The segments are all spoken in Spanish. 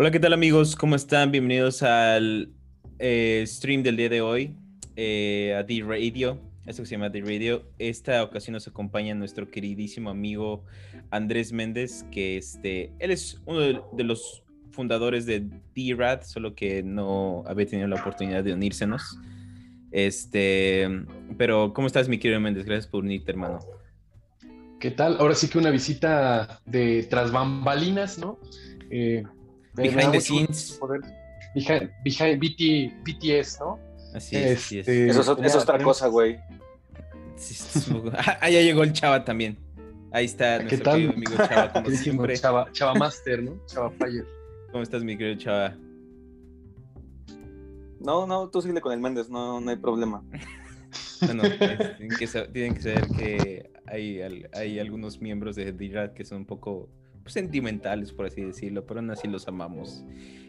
Hola, ¿qué tal amigos? ¿Cómo están? Bienvenidos al eh, stream del día de hoy, eh, a D-Radio, esto que se llama D-Radio. Esta ocasión nos acompaña nuestro queridísimo amigo Andrés Méndez, que este, él es uno de, los fundadores de D-Rad, solo que no había tenido la oportunidad de unírsenos. Este, pero ¿cómo estás, mi querido Méndez? Gracias por unirte, hermano. ¿Qué tal? Ahora sí que una visita de tras bambalinas, ¿no? Eh, behind the scenes. Behind, behind BTS, ¿no? Así es. así es. Este, eso, es otra cosa, güey. ah, ya llegó el Chava también. Ahí está nuestro ¿Qué tal? amigo Chava, como siempre. Chava, Chava Master, ¿no? Chava Fire. ¿Cómo estás, mi querido Chava? No, no, tú sigue con el Méndez, no, no hay problema. Bueno, tienen, que saber, que hay, hay algunos miembros de D-Rat que son un poco pues, sentimentales, por así decirlo, pero aún así los amamos.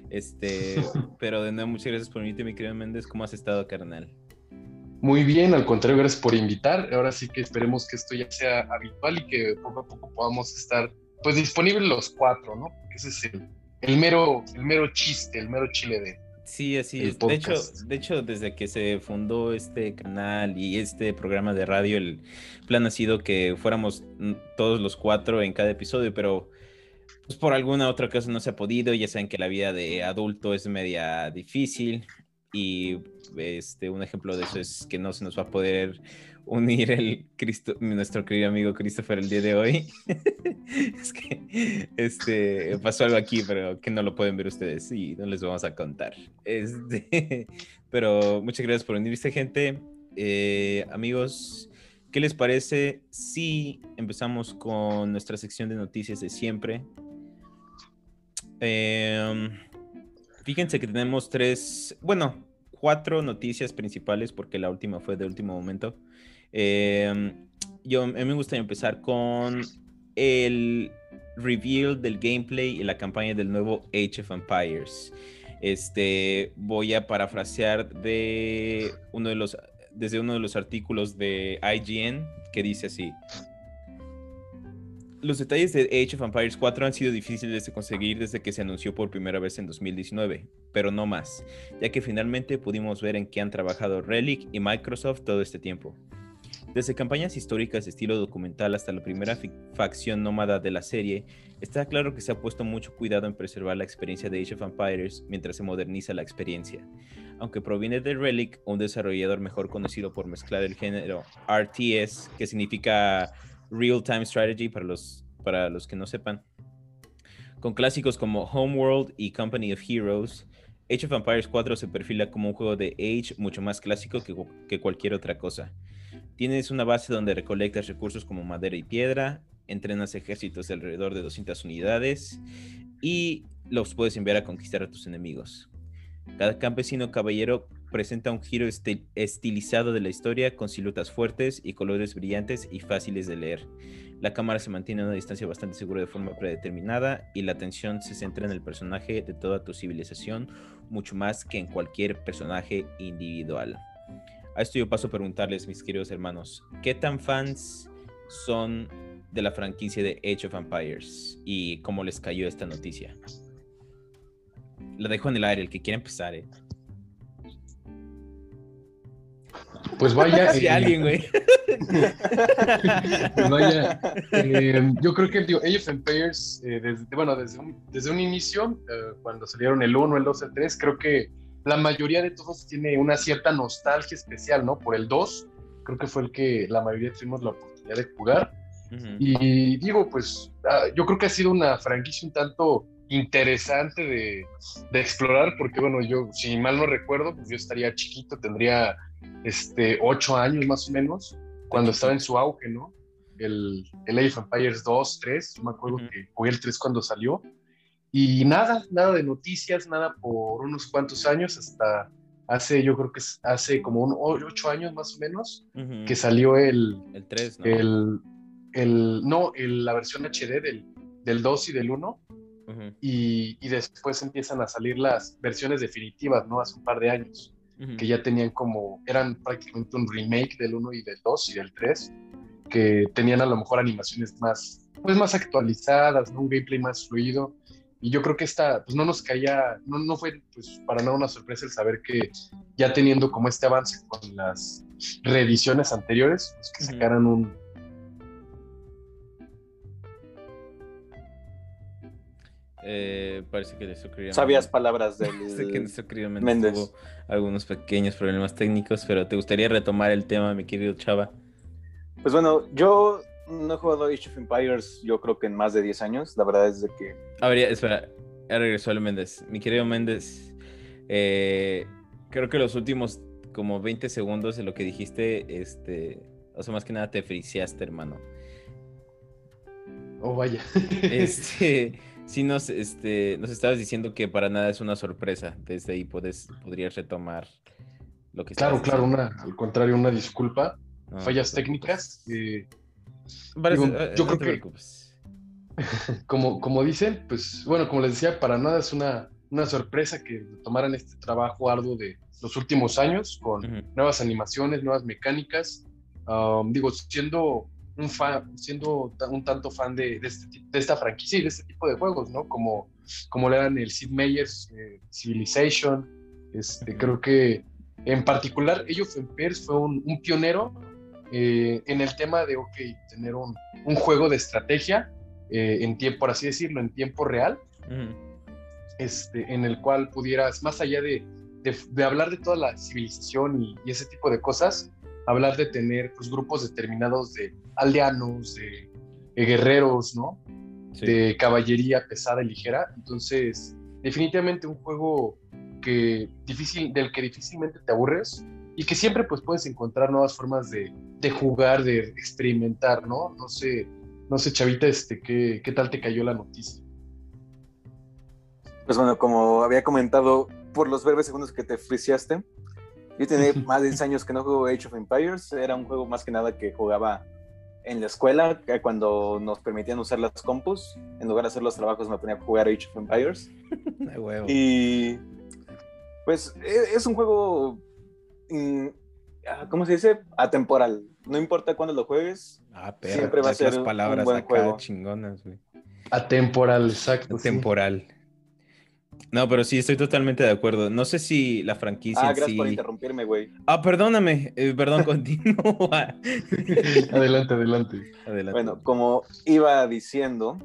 Este, pero de nuevo, muchas gracias por venirte, mi querido Méndez. ¿Cómo has estado, carnal? Muy bien, al contrario, gracias por invitar. Ahora sí que esperemos que esto ya sea habitual y que poco a poco podamos estar pues disponibles los cuatro, ¿no? ese es el, el mero, el mero chiste, el mero chile de, Sí, así es. De hecho, de hecho, desde que se fundó este canal y este programa de radio, el plan ha sido que fuéramos todos los cuatro en cada episodio, pero pues por alguna otra cosa no se ha podido. Ya saben que la vida de adulto es media difícil y este un ejemplo de eso es que no se nos va a poder unir el Cristo, nuestro querido amigo Christopher el día de hoy. es que este, pasó algo aquí, pero que no lo pueden ver ustedes y no les vamos a contar. Este, pero muchas gracias por unirse, gente. Eh, amigos, ¿qué les parece si empezamos con nuestra sección de noticias de siempre? Em, fíjense que tenemos tres, bueno, cuatro noticias principales porque la última fue de último momento. Em, yo, a mí me gustaría empezar con el reveal del gameplay y la campaña del nuevo Age of Empires. Este, voy a parafrasear de uno de los, desde uno de los artículos de IGN que dice así. Los detalles de Age of Empires 4 han sido difíciles de conseguir desde que se anunció por primera vez en 2019, pero no más, ya que finalmente pudimos ver en qué han trabajado Relic y Microsoft todo este tiempo. Desde campañas históricas de estilo documental hasta la primera facción nómada de la serie, está claro que se ha puesto mucho cuidado en preservar la experiencia de Age of Empires mientras se moderniza la experiencia. Aunque proviene de Relic, un desarrollador mejor conocido por mezclar el género RTS, que significa Real Time Strategy para los, para los que no sepan, con clásicos como Homeworld y Company of Heroes, Age of Empires 4 se perfila como un juego de Age mucho más clásico que, que cualquier otra cosa. Tienes una base donde recolectas recursos como madera y piedra, entrenas ejércitos de alrededor de 200 unidades y los puedes enviar a conquistar a tus enemigos. Cada campesino caballero presenta un giro estilizado de la historia con siluetas fuertes y colores brillantes y fáciles de leer. La cámara se mantiene a una distancia bastante segura de forma predeterminada y la atención se centra en el personaje de toda tu civilización mucho más que en cualquier personaje individual. A esto yo paso a preguntarles, mis queridos hermanos, ¿qué tan fans son de la franquicia de Age of Empires y cómo les cayó esta noticia? La dejo en el aire, el que quiera empezar, ¿eh? Pues vaya. Si eh, alguien, güey. pues vaya. Eh, yo creo que digo, Age of Empires, eh, desde, bueno, desde un, desde un inicio, cuando salieron el 1, el 2, el 3, creo que la mayoría de todos tiene una cierta nostalgia especial, ¿no? Por el 2, creo que fue el que la mayoría tuvimos la oportunidad de jugar. Y digo, pues ah, yo creo que ha sido una franquicia un tanto interesante de, de, explorar, porque bueno, yo, si mal no recuerdo, pues yo estaría chiquito, tendría este, ocho años más o menos, cuando estaba en su auge, ¿no? El, el Age of Empires 2, 3, yo me acuerdo que jugué el 3 cuando salió, y nada, nada de noticias, nada por unos cuantos años, hasta hace, yo creo que hace como un ocho años más o menos, que salió el... El 3, ¿no? El, el, no, la versión HD del, del 2 y del 1. y, y, después empiezan a salir las versiones definitivas, ¿no? Hace un par de años, que ya tenían como, eran prácticamente un remake del 1 y del 2 y del 3, que tenían a lo mejor animaciones más, pues más actualizadas, ¿no? Un gameplay más fluido. Y yo creo que esta, pues no nos caía, no, no fue pues para nada una sorpresa el saber que ya teniendo como este avance con las reediciones anteriores, pues que sacaran un... Eh, parece que nuestro querido Sabias palabras Sé que nuestro querido Méndez, Méndez. tuvo algunos pequeños problemas técnicos, pero ¿te gustaría retomar el tema, mi querido Chava? Pues bueno, yo no he jugado Age of Empires, yo creo que en más de 10 años. La verdad es de que A ver, ya, espera, ya regresó el Méndez. Mi querido Méndez, eh, creo que los últimos como 20 segundos de lo que dijiste, este, o sea, más que nada te friseaste, hermano. Oh, vaya. Este, sí nos, este, nos estabas diciendo que para nada es una sorpresa. Desde ahí puedes, podrías retomar lo que claro, claro, una, al contrario, una disculpa. No, Fallas no técnicas. eh, preocupes. Parece- digo, yo no creo que- como, como dicen, pues bueno, como les decía, para nada es una, una sorpresa que tomaran este trabajo arduo de los últimos años con nuevas animaciones, nuevas mecánicas. Um, digo, siendo un fan, siendo un tanto fan de, de, este de esta franquicia y de este tipo de juegos, ¿no? Como, como le eran el Sid Meier's eh, Civilization. Este. Creo que en particular Age of Empires fue un, un pionero eh, en el tema de, ok, tener un, un juego de estrategia eh, en tiempo, por así decirlo, en tiempo real, este, en el cual pudieras, más allá de, de- de hablar de toda la civilización y, y ese tipo de cosas, hablar de tener pues, grupos determinados de aldeanos, de, de guerreros, ¿no? Sí. De caballería pesada y ligera. Entonces, definitivamente un juego que difícil, del que difícilmente te aburres y que siempre pues puedes encontrar nuevas formas de, de jugar, de experimentar, ¿no? No sé, no sé, Chavita, este, ¿qué, qué tal te cayó la noticia? Pues bueno, como había comentado, por los breves segundos que te friseaste, yo tenía más de 10 años que no juego Age of Empires. Era un juego más que nada que jugaba en la escuela, que cuando nos permitían usar las compus. En lugar de hacer los trabajos me ponía a jugar Age of Empires. Huevo. Y pues e- es un juego, mm, ah, ¿cómo se dice? Atemporal. No importa cuándo lo juegues. Ah, perro, siempre va a ser las un palabras buen acá juego. chingonas, güey. Atemporal, exacto. sí. No, pero sí, estoy totalmente de acuerdo. No sé si la franquicia Ah, gracias por interrumpirme, güey. Ah, perdóname. eh, perdón, continúa. adelante, adelante. Adelante. Bueno, como iba diciendo,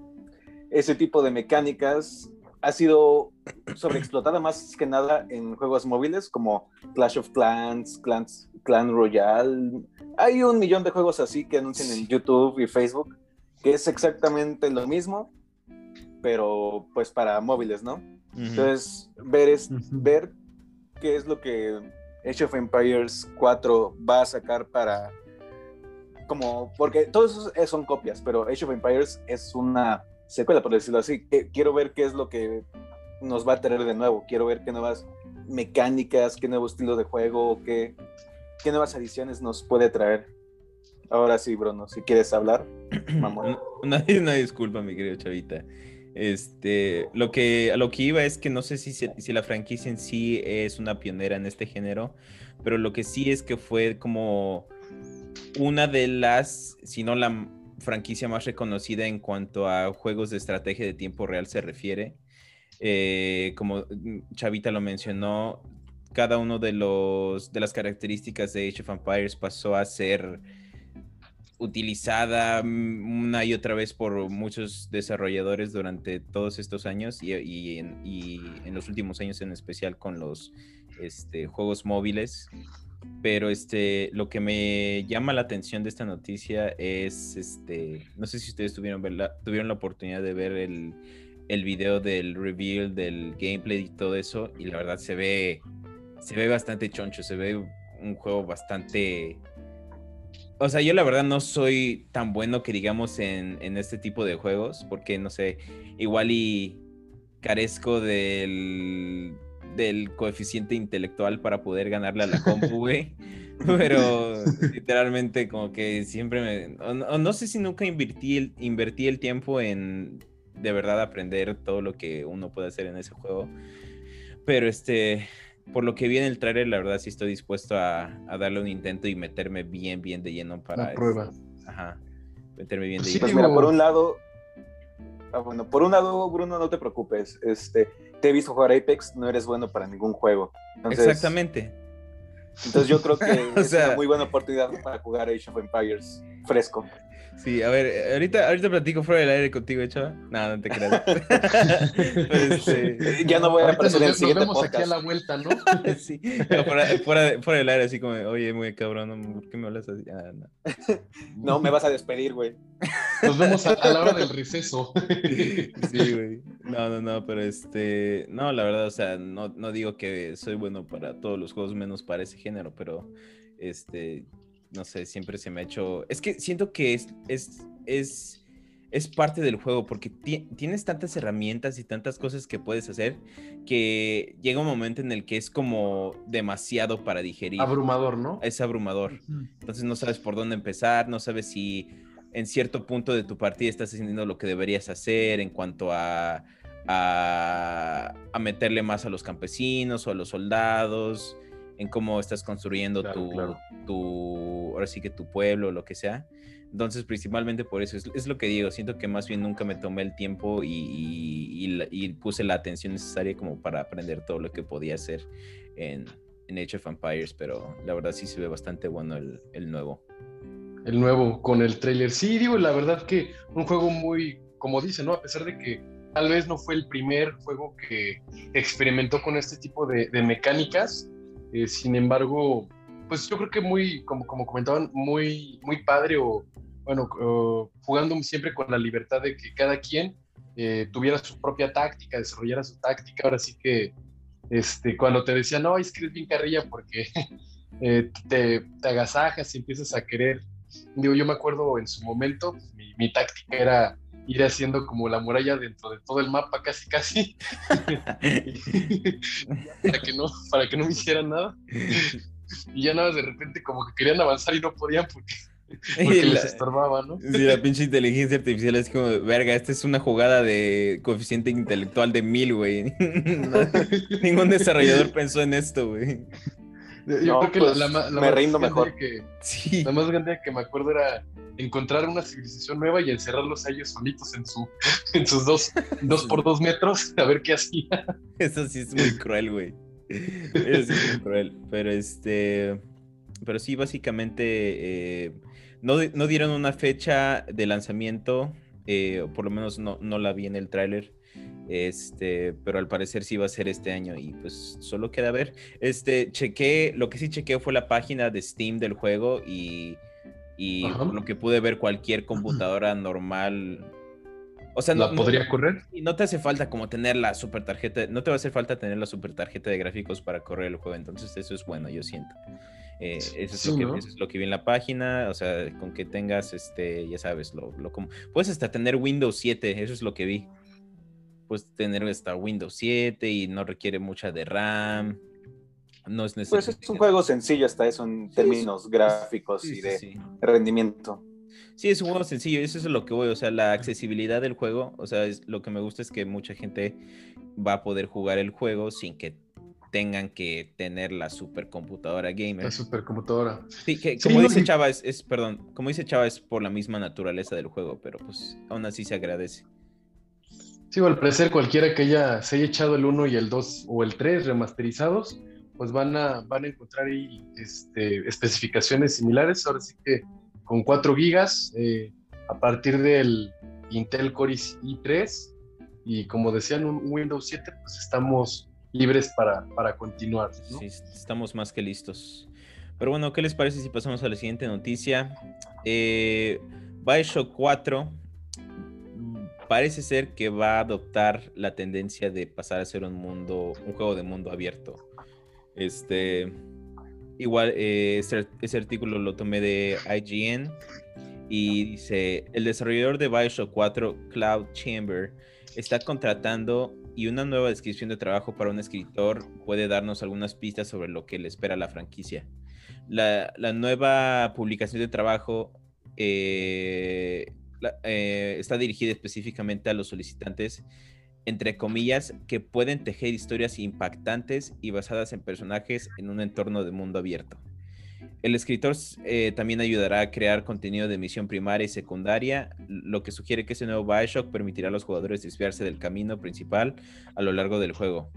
ese tipo de mecánicas ha sido sobreexplotada más que nada en juegos móviles como Clash of Clans, Clans Clan Royale. Hay un millón de juegos así que anuncian en YouTube y Facebook que es exactamente lo mismo, pero pues para móviles, ¿no? Entonces, ver, es, ver qué es lo que Age of Empires 4 va a sacar para. Como, porque todos esos eh, son copias, pero Age of Empires es una secuela, por decirlo así. Que- Quiero ver qué es lo que nos va a traer de nuevo. Quiero ver qué nuevas mecánicas, qué nuevo estilo de juego, qué, qué nuevas adiciones nos puede traer. Ahora sí, Bruno, si quieres hablar, mamón. Una, una disculpa, mi querido Chavita. Este, lo que, a lo que iba es que no sé si, si la franquicia en sí es una pionera en este género, pero lo que sí es que fue como una de las, si no la franquicia más reconocida en cuanto a juegos de estrategia de tiempo real se refiere. Eh, como mm, Chavita lo mencionó, cada uno de los de las características de Age of Empires pasó a ser utilizada una y otra vez por muchos desarrolladores durante todos estos años y, y en, y en los últimos años en especial con los este, juegos móviles. Pero este, lo que me llama la atención de esta noticia es, este, no sé si ustedes tuvieron, tuvieron la oportunidad de ver el, el video del reveal, del gameplay y todo eso, y la verdad se ve, se ve bastante choncho, se ve un juego bastante... O sea, yo la verdad no soy tan bueno que digamos en, en este tipo de juegos, porque no sé, igual y carezco del, del coeficiente intelectual para poder ganarle a la compu, güey. Pero literalmente como que siempre me... o no, no sé si nunca invertí el, invertí el tiempo en de verdad aprender todo lo que uno puede hacer en ese juego. Pero este, por lo que vi en el trailer, la verdad sí estoy dispuesto a, a darle un intento y meterme bien, bien de lleno para... Una prueba. este, ajá, meterme bien Pues de sí, lleno. Pues mira, por un lado, Ah, bueno, por un lado, Bruno, no te preocupes. Este, te he visto jugar Apex, no eres bueno para ningún juego. Exactamente. Entonces yo creo que es una muy buena oportunidad para jugar Age of Empires fresco. Sí, a ver, ahorita, ahorita platico fuera del aire contigo, chava. No, no te creas. este... Ya no voy a aparecer en el siguiente nos vemos aquí a la vuelta, ¿no? sí, fuera, fuera, fuera, del aire, así como, oye, muy cabrón, ¿por qué me hablas así? Ah, no. no, me vas a despedir, güey. Nos vemos a, a, la hora del receso. sí, güey. No, no, no, pero este, no, la verdad, o sea, no, no digo que soy bueno para todos los juegos, menos para ese género, pero este, no sé, siempre se me ha hecho. Es que siento que es, es, es, es parte del juego, porque tienes tantas herramientas y tantas cosas que puedes hacer que llega un momento en el que es como demasiado para digerir. Abrumador, ¿no? Es abrumador. Entonces no sabes por dónde empezar, no sabes si en cierto punto de tu partida estás haciendo lo que deberías hacer en cuanto a, a, a meterle más a los campesinos o a los soldados en cómo estás construyendo tu, tu, ahora sí que tu pueblo, lo que sea. Entonces, principalmente por eso, es, lo que digo, siento que más bien nunca me tomé el tiempo y, y, puse la atención necesaria como para aprender todo lo que podía hacer en, en Age of Empires, pero la verdad sí se ve bastante bueno el, el nuevo. El nuevo con el trailer. Sí, digo, la verdad que un juego muy, como dice, ¿no? A pesar de que tal vez no fue el primer juego que experimentó con este tipo de, de mecánicas, eh, sin embargo, pues yo creo que muy, como, como comentaban, muy, muy padre o, bueno, jugando siempre con la libertad de que cada quien eh, tuviera su propia táctica, desarrollara su táctica. Ahora sí que este, cuando te decían, no, es que eres bien carrilla porque eh, te, te, agasajas y empiezas a querer. Digo, yo me acuerdo en su momento, mi, mi táctica era ir haciendo como la muralla dentro de todo el mapa casi casi para que no para que no me hicieran nada y ya nada de repente como que querían avanzar y no podían porque, les estorbaba, ¿no? Sí, la pinche inteligencia artificial es como, verga, esta es una jugada de coeficiente intelectual de mil, güey. ningún desarrollador pensó en esto, güey. Yo creo que la, pues, la, me rindo mejor. Que, La más grande que me acuerdo era encontrar una civilización nueva y encerrarlos a ellos solitos en, su, en sus dos, dos por dos metros a ver qué hacía. Eso sí es muy cruel, güey. Eso sí es muy cruel. Pero este. Pero sí, básicamente. Eh, no, no, dieron una fecha de lanzamiento. Eh, o por lo menos no, no la vi en el tráiler. Este, pero al parecer sí va a ser este año y pues solo queda ver. Este, chequé, lo que sí chequé fue la página de Steam del juego y, y lo que pude ver cualquier computadora normal. O sea, no, podría correr? Y no te hace falta como tener la super tarjeta, no te va a hacer falta tener la super tarjeta de gráficos para correr el juego, entonces eso es bueno, yo siento. Eh, eso, es lo que, eso, es lo que, vi en la página, o sea, con que tengas, este, ya sabes, lo, lo como... Puedes hasta tener Windows 7, eso es lo que vi pues tener esta Windows 7 y no requiere mucha de RAM. No es necesario. Pues es un juego sencillo hasta eso en términos gráficos y de rendimiento. Sí, es un juego sencillo, eso es lo que voy, o sea, la accesibilidad del juego, o sea, es, lo que me gusta es que mucha gente va a poder jugar el juego sin que tengan que tener la supercomputadora gamer. La supercomputadora. Sí, que como dice Chava, es, es, perdón, como dice Chava, es por la misma naturaleza del juego, pero pues aún así se agradece. Sí, al parecer cualquiera que haya, se haya echado el 1 y el 2 o el 3 remasterizados, pues van a, van a encontrar ahí este, especificaciones similares. Ahora sí que con 4 gigas eh, a partir del Intel Core i3 y como decían un Windows 7, pues estamos libres para, para continuar. Sí, estamos más que listos. Pero bueno, ¿qué les parece si pasamos a la siguiente noticia? Eh, Bioshock 4 parece ser que va a adoptar la tendencia de pasar a ser un mundo, un juego de mundo abierto. Este, igual, eh, ese, artículo lo tomé de IGN y dice, el desarrollador de Bioshock 4, Cloud Chamber, está contratando y una nueva descripción de trabajo para un escritor puede darnos algunas pistas sobre lo que le espera a la franquicia. La, la nueva publicación de trabajo eh, eh, está dirigida específicamente a los solicitantes, entre comillas, que pueden tejer historias impactantes y basadas en personajes en un entorno de mundo abierto. El escritor eh, también ayudará a crear contenido de misión primaria y secundaria, lo que sugiere que ese nuevo Bioshock permitirá a los jugadores desviarse del camino principal a lo largo del juego.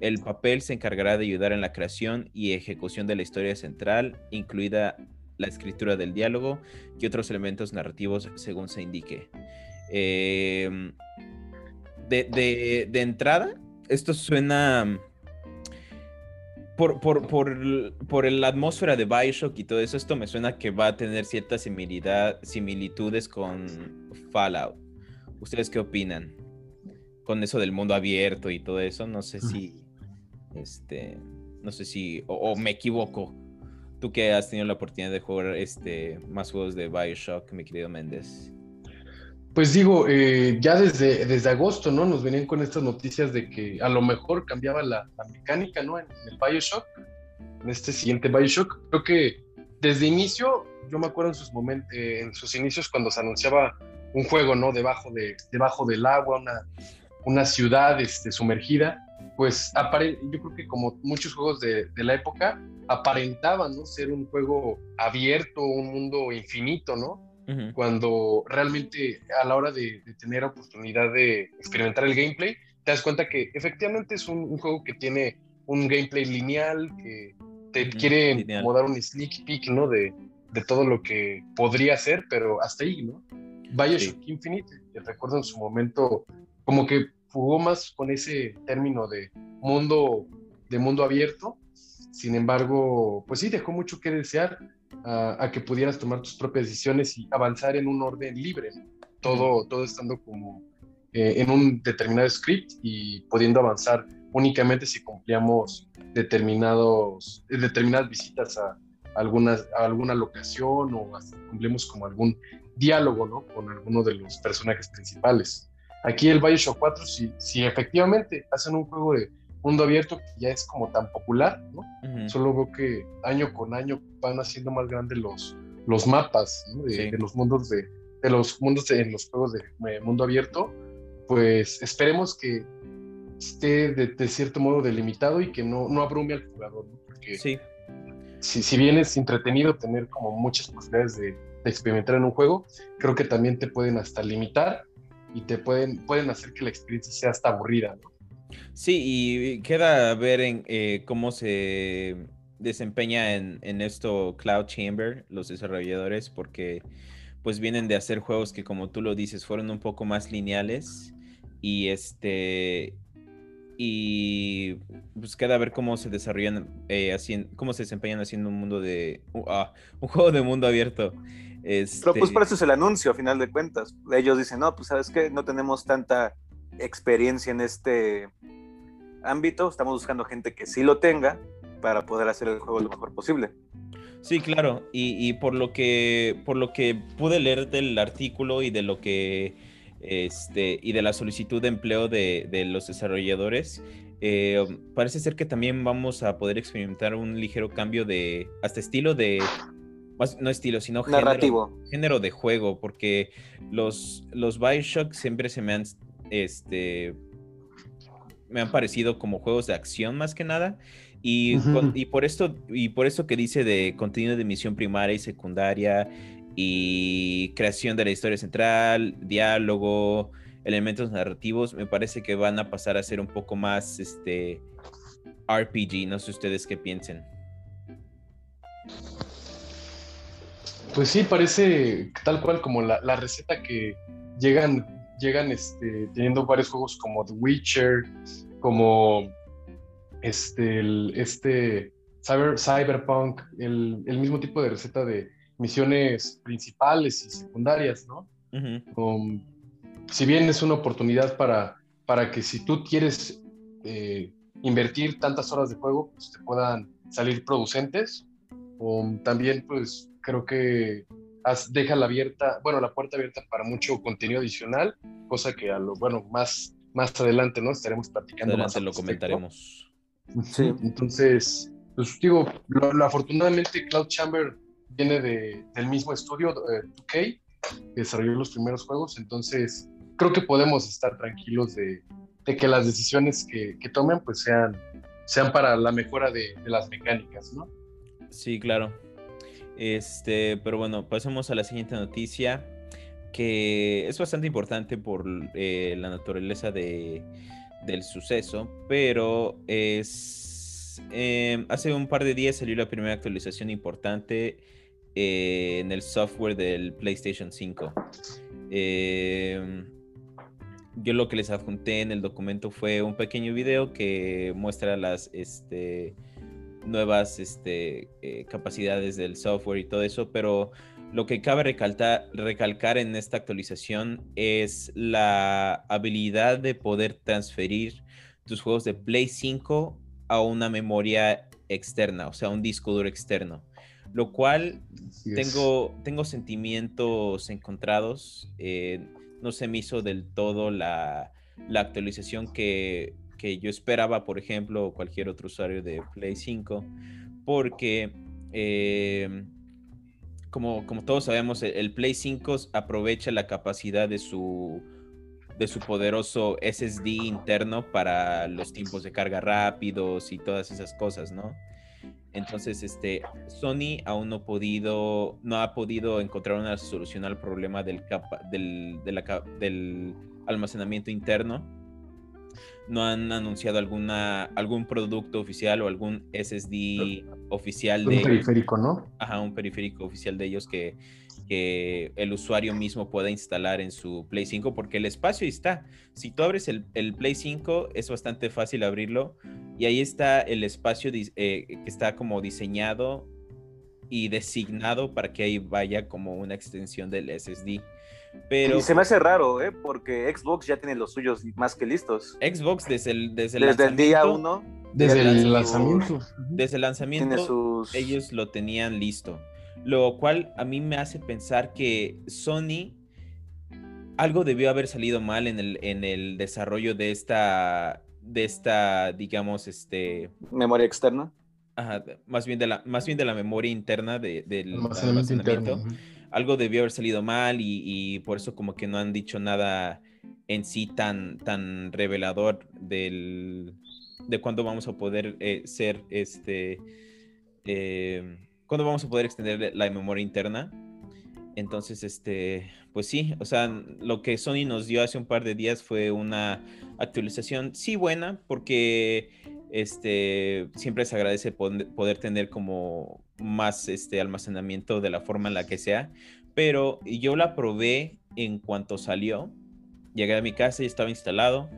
El papel se encargará de ayudar en la creación y ejecución de la historia central, incluida la escritura del diálogo y otros elementos narrativos según se indique. Em, de, de entrada, esto suena por, por, por, la atmósfera de Bioshock y todo eso, esto me suena que va a tener ciertas similitudes con Fallout. ¿Ustedes qué opinan? Con eso del mundo abierto y todo eso, no sé si, este, no sé si, o, me equivoco. Tú que has tenido la oportunidad de jugar este, más juegos de Bioshock, mi querido Méndez. Pues digo, eh, ya desde, desde agosto, ¿no? Nos venían con estas noticias de que a lo mejor cambiaba la, mecánica, ¿no? En, el Bioshock, en este siguiente Bioshock. Creo que desde inicio, yo me acuerdo en sus momentos, eh, en sus inicios cuando se anunciaba un juego, ¿no? Debajo, de, debajo del agua, una, una ciudad este, sumergida, pues yo creo que como muchos juegos de, de, la época, aparentaban, ¿no? Ser un juego abierto, un mundo infinito, ¿no? cuando realmente a la hora de, tener oportunidad de experimentar el gameplay, te das cuenta que efectivamente es un, juego que tiene un gameplay lineal, que te quiere como dar un sneak peek, ¿no? De, de, todo lo que podría ser, pero hasta ahí, ¿no? Bioshock Infinite, que recuerdo en su momento, como que jugó más con ese término de mundo, de mundo abierto, sin embargo, pues sí, dejó mucho que desear a, que pudieras tomar tus propias decisiones y avanzar en un orden libre, todo, todo estando como eh, en un determinado script y pudiendo avanzar únicamente si cumplíamos determinados, determinadas visitas a, algunas, a alguna locación o cumplimos como algún diálogo ¿no? con alguno de los personajes principales. Aquí el Bioshock 4, si, si efectivamente hacen un juego de mundo abierto que ya es como tan popular, ¿no? Solo veo que año con año van haciendo más grandes los, los mapas de, los mundos de, de los mundos en los juegos de, mundo abierto, pues esperemos que esté de, cierto modo delimitado y que no, no abrume al jugador, ¿no? Porque sí. si, si bien es entretenido tener como muchas posibilidades de, de experimentar en un juego, creo que también te pueden hasta limitar y te pueden, pueden hacer que la experiencia sea hasta aburrida, ¿no? Sí, y queda ver en eh, cómo se desempeña en, esto Cloud Chamber, los desarrolladores, porque pues vienen de hacer juegos que como tú lo dices, fueron un poco más lineales y este y pues queda ver cómo se desarrollan eh, cómo se desempeñan haciendo un mundo de ah, un juego de mundo abierto. Este... pero pues por eso es el anuncio a final de cuentas. Ellos dicen no pues sabes que no tenemos tanta experiencia en este ámbito, estamos buscando gente que sí lo tenga para poder hacer el juego lo mejor posible. Sí, claro, y, por lo que por lo que pude leer del artículo y de lo que este y de la solicitud de empleo de, los desarrolladores, eh, parece ser que también vamos a poder experimentar un ligero cambio de hasta estilo de no estilo, sino Narrativo. Género, de juego, porque los, los Bioshock siempre se me han este, me han parecido como juegos de acción más que nada. Y, y, por esto, y por eso que dice de contenido de misión primaria y secundaria y creación de la historia central, diálogo, elementos narrativos, me parece que van a pasar a ser un poco más este RPG. No sé ustedes qué piensen. Pues sí, parece tal cual como la, la receta que llegan llegan este, teniendo varios juegos como The Witcher, como este, este Cyber, Cyberpunk, el, mismo tipo de receta de misiones principales y secundarias, ¿no? si bien es una oportunidad para, para que si tú quieres eh, invertir tantas horas de juego, pues te puedan salir producentes, también pues creo que deja la abierta, bueno, la puerta abierta para mucho contenido adicional, cosa que a lo, bueno, más, más adelante, ¿no? Estaremos platicando más. lo comentaremos. Sí. Entonces, pues digo, lo, afortunadamente Cloud Chamber viene de, del mismo estudio, 2K, eh, que desarrolló los primeros juegos, entonces creo que podemos estar tranquilos de, de que las decisiones que, que, tomen pues sean, sean para la mejora de, de las mecánicas, ¿no? Sí, claro. Este, pero bueno, pasemos a la siguiente noticia, que es bastante importante por eh, la naturaleza de, del suceso, pero es... Em, hace un par de días salió la primera actualización importante eh, en el software del PlayStation 5. Em, yo lo que les adjunté en el documento fue un pequeño video que muestra las este, nuevas este, eh, capacidades del software y todo eso, pero lo que cabe recalcar en esta actualización es la habilidad de poder transferir tus juegos de Play 5 a una memoria externa, o sea, un disco duro externo. Lo cual tengo, tengo sentimientos encontrados. Eh, no se me hizo del todo la, actualización que, yo esperaba, por ejemplo, cualquier otro usuario de Play 5, porque eh, como, como todos sabemos, el Play 5 aprovecha la capacidad de su, de su poderoso SSD interno para los tiempos de carga rápidos y todas esas cosas, ¿no? Entonces, este, Sony aún no, podido, no ha podido encontrar una solución al problema del, del almacenamiento interno. No han anunciado alguna, algún producto oficial o algún SSD oficial de... Un periférico, ¿no? Ajá, un periférico oficial de ellos que, que el usuario mismo pueda instalar en su Play 5, porque el espacio ahí está. Si tú abres el, Play 5, es bastante fácil abrirlo y ahí está el espacio eh, que está como diseñado y designado para que ahí vaya como una extensión del SSD. Pero, y se me hace raro, ¿eh? Porque Xbox ya tiene los suyos más que listos. Xbox desde el, desde desde el día uno. Desde el lanzamiento. Desde el lanzamiento, ellos lo tenían listo. Lo cual a mí me hace pensar que Sony algo debió haber salido mal en el, en el desarrollo de esta, de esta, digamos, este... Memoria externa. Ajá, más bien de la, más bien de la memoria interna de, del almacenamiento. Algo debió haber salido mal y, por eso como que no han dicho nada en sí tan, tan revelador del, de cuándo vamos a poder eh, ser este... Eh, ¿Cuándo vamos a poder extender la memoria interna? Entonces, este, pues sí, o sea, lo que Sony nos dio hace un par de días fue una actualización, sí buena, porque este, siempre se agradece poder tener como más este, almacenamiento de la forma en la que sea, pero yo la probé en cuanto salió, llegué a mi casa y estaba instalado,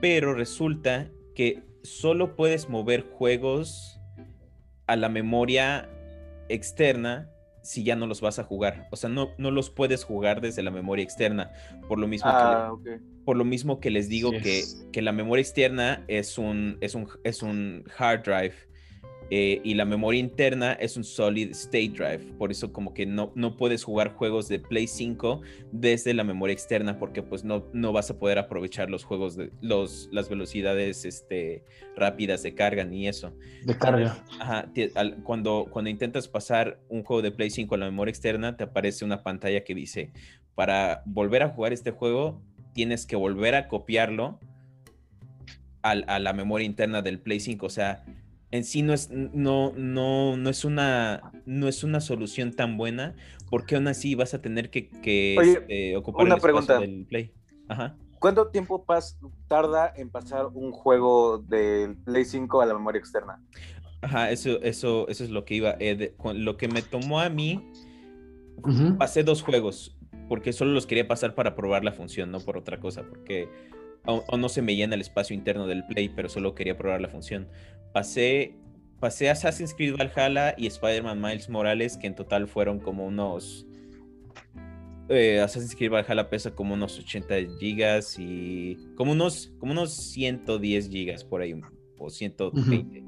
pero resulta que solo puedes mover juegos a la memoria externa si ya no los vas a jugar. O sea, no, no los puedes jugar desde la memoria externa. Por lo mismo, que, ah, por lo mismo que les digo que, que, la memoria externa es un, es un, es un hard drive eh, y la memoria interna es un solid state drive. Por eso como que no, no puedes jugar juegos de Play 5 desde la memoria externa porque pues no, no vas a poder aprovechar los juegos de los, las velocidades este, rápidas de carga ni eso. De carga. Ajá, cuando, cuando intentas pasar un juego de Play 5 a la memoria externa te aparece una pantalla que dice para volver a jugar este juego tienes que volver a copiarlo a, a la memoria interna del Play 5. O sea, en sí no es, no, no, no es una, no es una solución tan buena, porque aún así vas a tener que, que este, ocupar una el pregunta. del Play. Ajá. ¿Cuánto tiempo pas tarda en pasar un juego del Play 5 a la memoria externa? Ajá, eso, eso, eso es lo que iba. Eh, lo que me tomó a mí, pasé dos juegos, porque solo los quería pasar para probar la función, no por otra cosa, porque o, no se me llena el espacio interno del Play, pero solo quería probar la función. Pasé, pasé Assassin's Creed Valhalla y Spider-Man Miles Morales, que en total fueron como unos... Eh, Assassin's Creed Valhalla pesa como unos 80 gigas y como unos, como unos 110 gigas por ahí, o 120.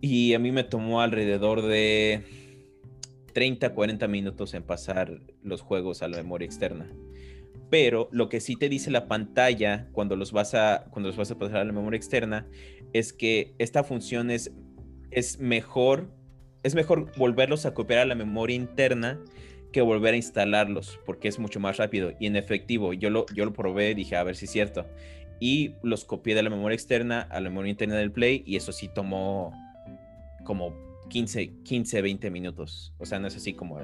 Y a mí me tomó alrededor de 30, 40 minutos en pasar los juegos a la memoria externa pero lo que sí te dice la pantalla cuando los vas a, cuando los vas a pasar a la memoria externa es que esta función es, es mejor, es mejor volverlos a copiar a la memoria interna que volver a instalarlos, porque es mucho más rápido y en efectivo. Yo lo, yo lo probé, dije, a ver si es cierto. Y los copié de la memoria externa a la memoria interna del Play y eso sí tomó como 15, 15, 20 minutos. O sea, no es así como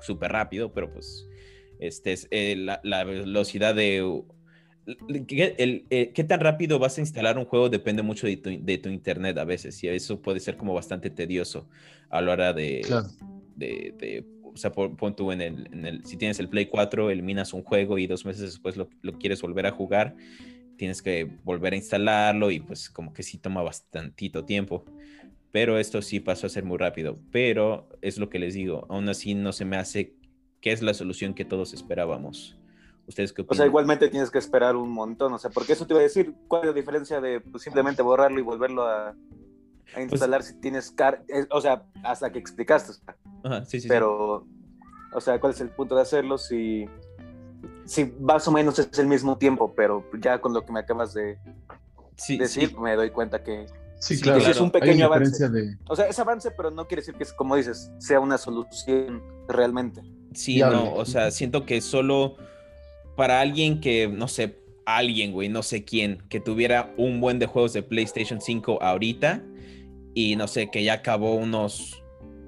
súper rápido, pero pues este es eh, la, velocidad de... El, ¿Qué tan rápido vas a instalar un juego? Depende mucho de tu, internet a veces, y eso puede ser como bastante tedioso a la hora de, de, o sea, pon, tú en el, en el, si tienes el Play 4, eliminas un juego y dos meses después lo, lo, quieres volver a jugar, tienes que volver a instalarlo y pues como que sí toma bastantito tiempo pero esto sí pasó a ser muy rápido. Pero es lo que les digo, aún así no se me hace que es la solución que todos esperábamos. ¿Ustedes qué opinan? O sea, igualmente tienes que esperar un montón, o sea, porque eso te iba a decir, ¿cuál es la diferencia de pues, simplemente borrarlo y volverlo a, pues instalar si tienes car o sea, hasta que explicaste. Ajá, sí, sí, pero, o sea, ¿cuál es el punto de hacerlo si, si más o menos es el mismo tiempo, pero ya con lo que me acabas de decir, me doy cuenta que Sí, claro. es un pequeño avance. O sea, es avance, pero no quiere decir que, como dices, sea una solución realmente. Sí, no, o sea, siento que solo para alguien que, no sé, alguien, güey, no sé quién, que tuviera un buen de juegos de PlayStation 5 ahorita y no sé, que ya acabó unos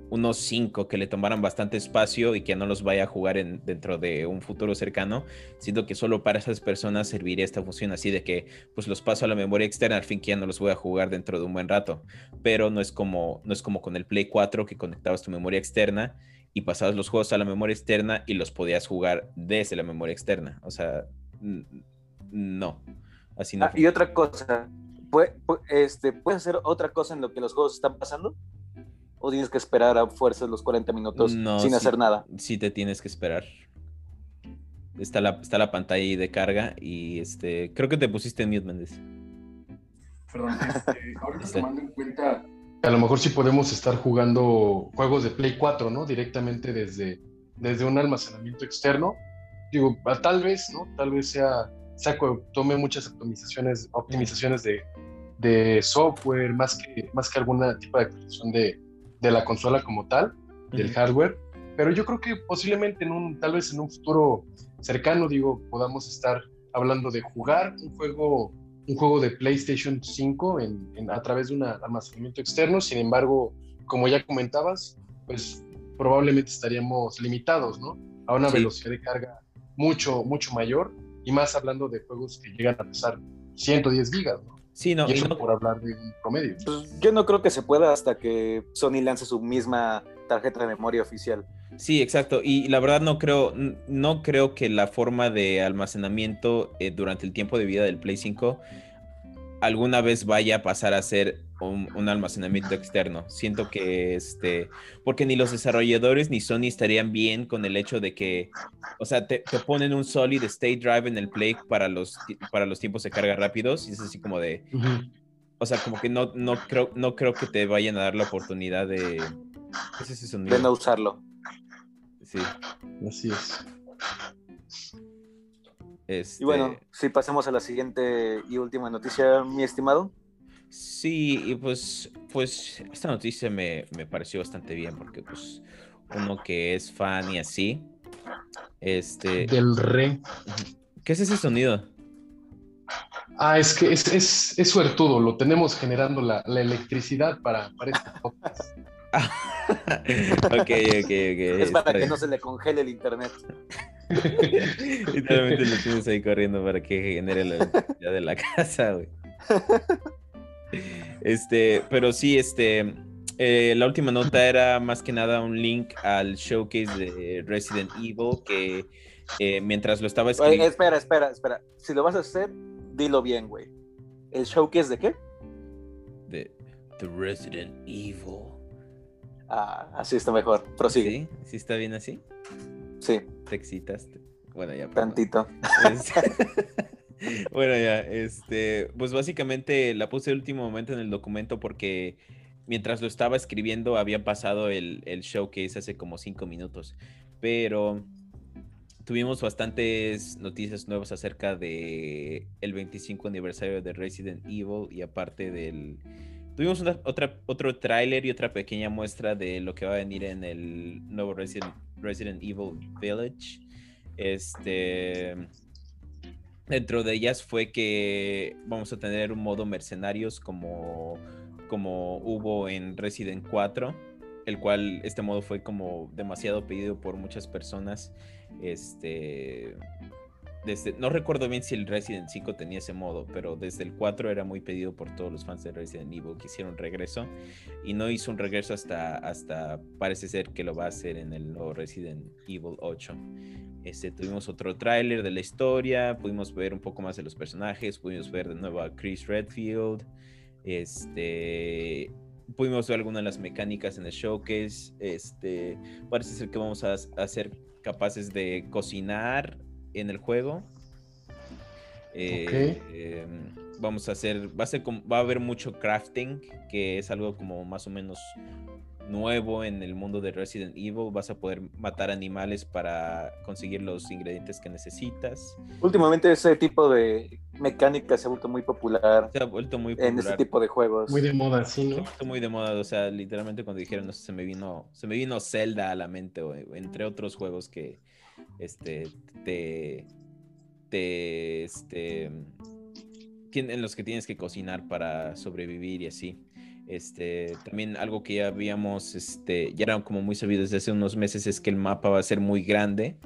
unos cinco que le tomaran bastante espacio y que no los vaya a jugar en, dentro de un futuro cercano, siento que solo para esas personas serviría esta función así de que pues los paso a la memoria externa, al fin que ya no los voy a jugar dentro de un buen rato, pero no es como, no es como con el Play 4 que conectabas tu memoria externa y pasabas los juegos a la memoria externa y los podías jugar desde la memoria externa, o sea, no, así no. Ah, y otra cosa, este, ¿puedes hacer otra cosa en lo que los juegos están pasando? ¿O tienes que esperar a fuerzas los 40 minutos sin hacer nada? Sí, te tienes que esperar. Está la, está la pantalla ahí de carga y este creo que te pusiste en mute, Méndez. Perdón, este, ahorita tomando en cuenta a lo mejor sí podemos estar jugando juegos de Play 4, ¿no? Directamente desde, desde un almacenamiento externo. Digo, tal vez, ¿no? Tal vez sea, sea tome muchas optimizaciones, optimizaciones de, de software, más que, más que alguna tipo de actualización de, de la consola como tal, del hardware, pero yo creo que posiblemente en un, tal vez en un futuro cercano, digo, podamos estar hablando de jugar un juego, un juego de PlayStation 5 en, a través de un almacenamiento externo, sin embargo, como ya comentabas, pues probablemente estaríamos limitados, ¿no? A una velocidad de carga mucho, mucho mayor, y más hablando de juegos que llegan a pesar 110 gigas, ¿no? Sí, no, y eso por hablar de un promedio. Pues, yo no creo que se pueda hasta que Sony lance su misma tarjeta de memoria oficial. Sí, exacto. Y la verdad no creo, no creo que la forma de almacenamiento eh, durante el tiempo de vida del Play 5 alguna vez vaya a pasar a ser un, almacenamiento externo. Siento que este, porque ni los desarrolladores ni Sony estarían bien con el hecho de que, o sea, te, ponen un solid state drive en el Play para los, para los tiempos de carga rápidos y es así como de, o sea, como que no, no, creo, no creo que te vayan a dar la oportunidad de, De no usarlo. Sí. Así es. Este... Y bueno, si pasamos a la siguiente y última noticia, mi estimado. Sí, y pues, pues esta noticia me, pareció bastante bien porque pues uno que es fan y así, este... Del re. ¿Qué es ese sonido? Ah, es que es, es, es suertudo, lo tenemos generando la, electricidad para, para este podcast. ok, ok, ok. Es para que no se le congele el internet. Literalmente lo tienes ahí corriendo para que genere la electricidad de la casa, güey. Este, pero sí, este, eh, la última nota era más que nada un link al showcase de Resident Evil que eh, mientras lo estaba escribiendo... espera, espera, espera. Si lo vas a hacer, dilo bien, güey. ¿El showcase de qué? De The Resident Evil. Ah, así está mejor. Prosigue. ¿Sí? ¿Sí está bien así? Sí. Te excitaste. Bueno, ya. Tantito. bueno, ya, este, pues básicamente la puse el último momento en el documento porque mientras lo estaba escribiendo había pasado el, el showcase hace como cinco minutos, pero tuvimos bastantes noticias nuevas acerca de el 25 aniversario de Resident Evil y aparte del tuvimos otra otro tráiler y otra pequeña muestra de lo que va a venir en el nuevo Resident, Resident Evil Village. Este Dentro de ellas fue que vamos a tener un modo mercenarios como como hubo en Resident 4, el cual este modo fue como demasiado pedido por muchas personas. Este, no recuerdo bien si el Resident 5 tenía ese modo, pero desde el 4 era muy pedido por todos los fans de Resident Evil que hicieron regreso y no hizo un regreso hasta, hasta parece ser que lo va a hacer en el nuevo Resident Evil 8. Este, tuvimos otro tráiler de la historia, pudimos ver un poco más de los personajes, pudimos ver de nuevo a Chris Redfield, este, pudimos ver algunas de las mecánicas en el showcase, este, parece ser que vamos a, a ser capaces de cocinar en el juego. Eh, em, vamos a hacer, va a ser va a haber mucho crafting, que es algo como más o menos nuevo en el mundo de Resident Evil. Vas a poder matar animales para conseguir los ingredientes que necesitas. Últimamente ese tipo de mecánica se ha vuelto muy popular. Se ha vuelto muy popular. En ese tipo de juegos. Muy de moda, sí, ¿no? Se ha vuelto muy de moda, o sea, literalmente cuando dijeron, sé, se me vino, se me vino Zelda a la mente, entre otros juegos que este, te, te, este, en los que tienes que cocinar para sobrevivir y así. Este, también algo que ya habíamos, este, ya era como muy sabido desde hace unos meses es que el mapa va a ser muy grande,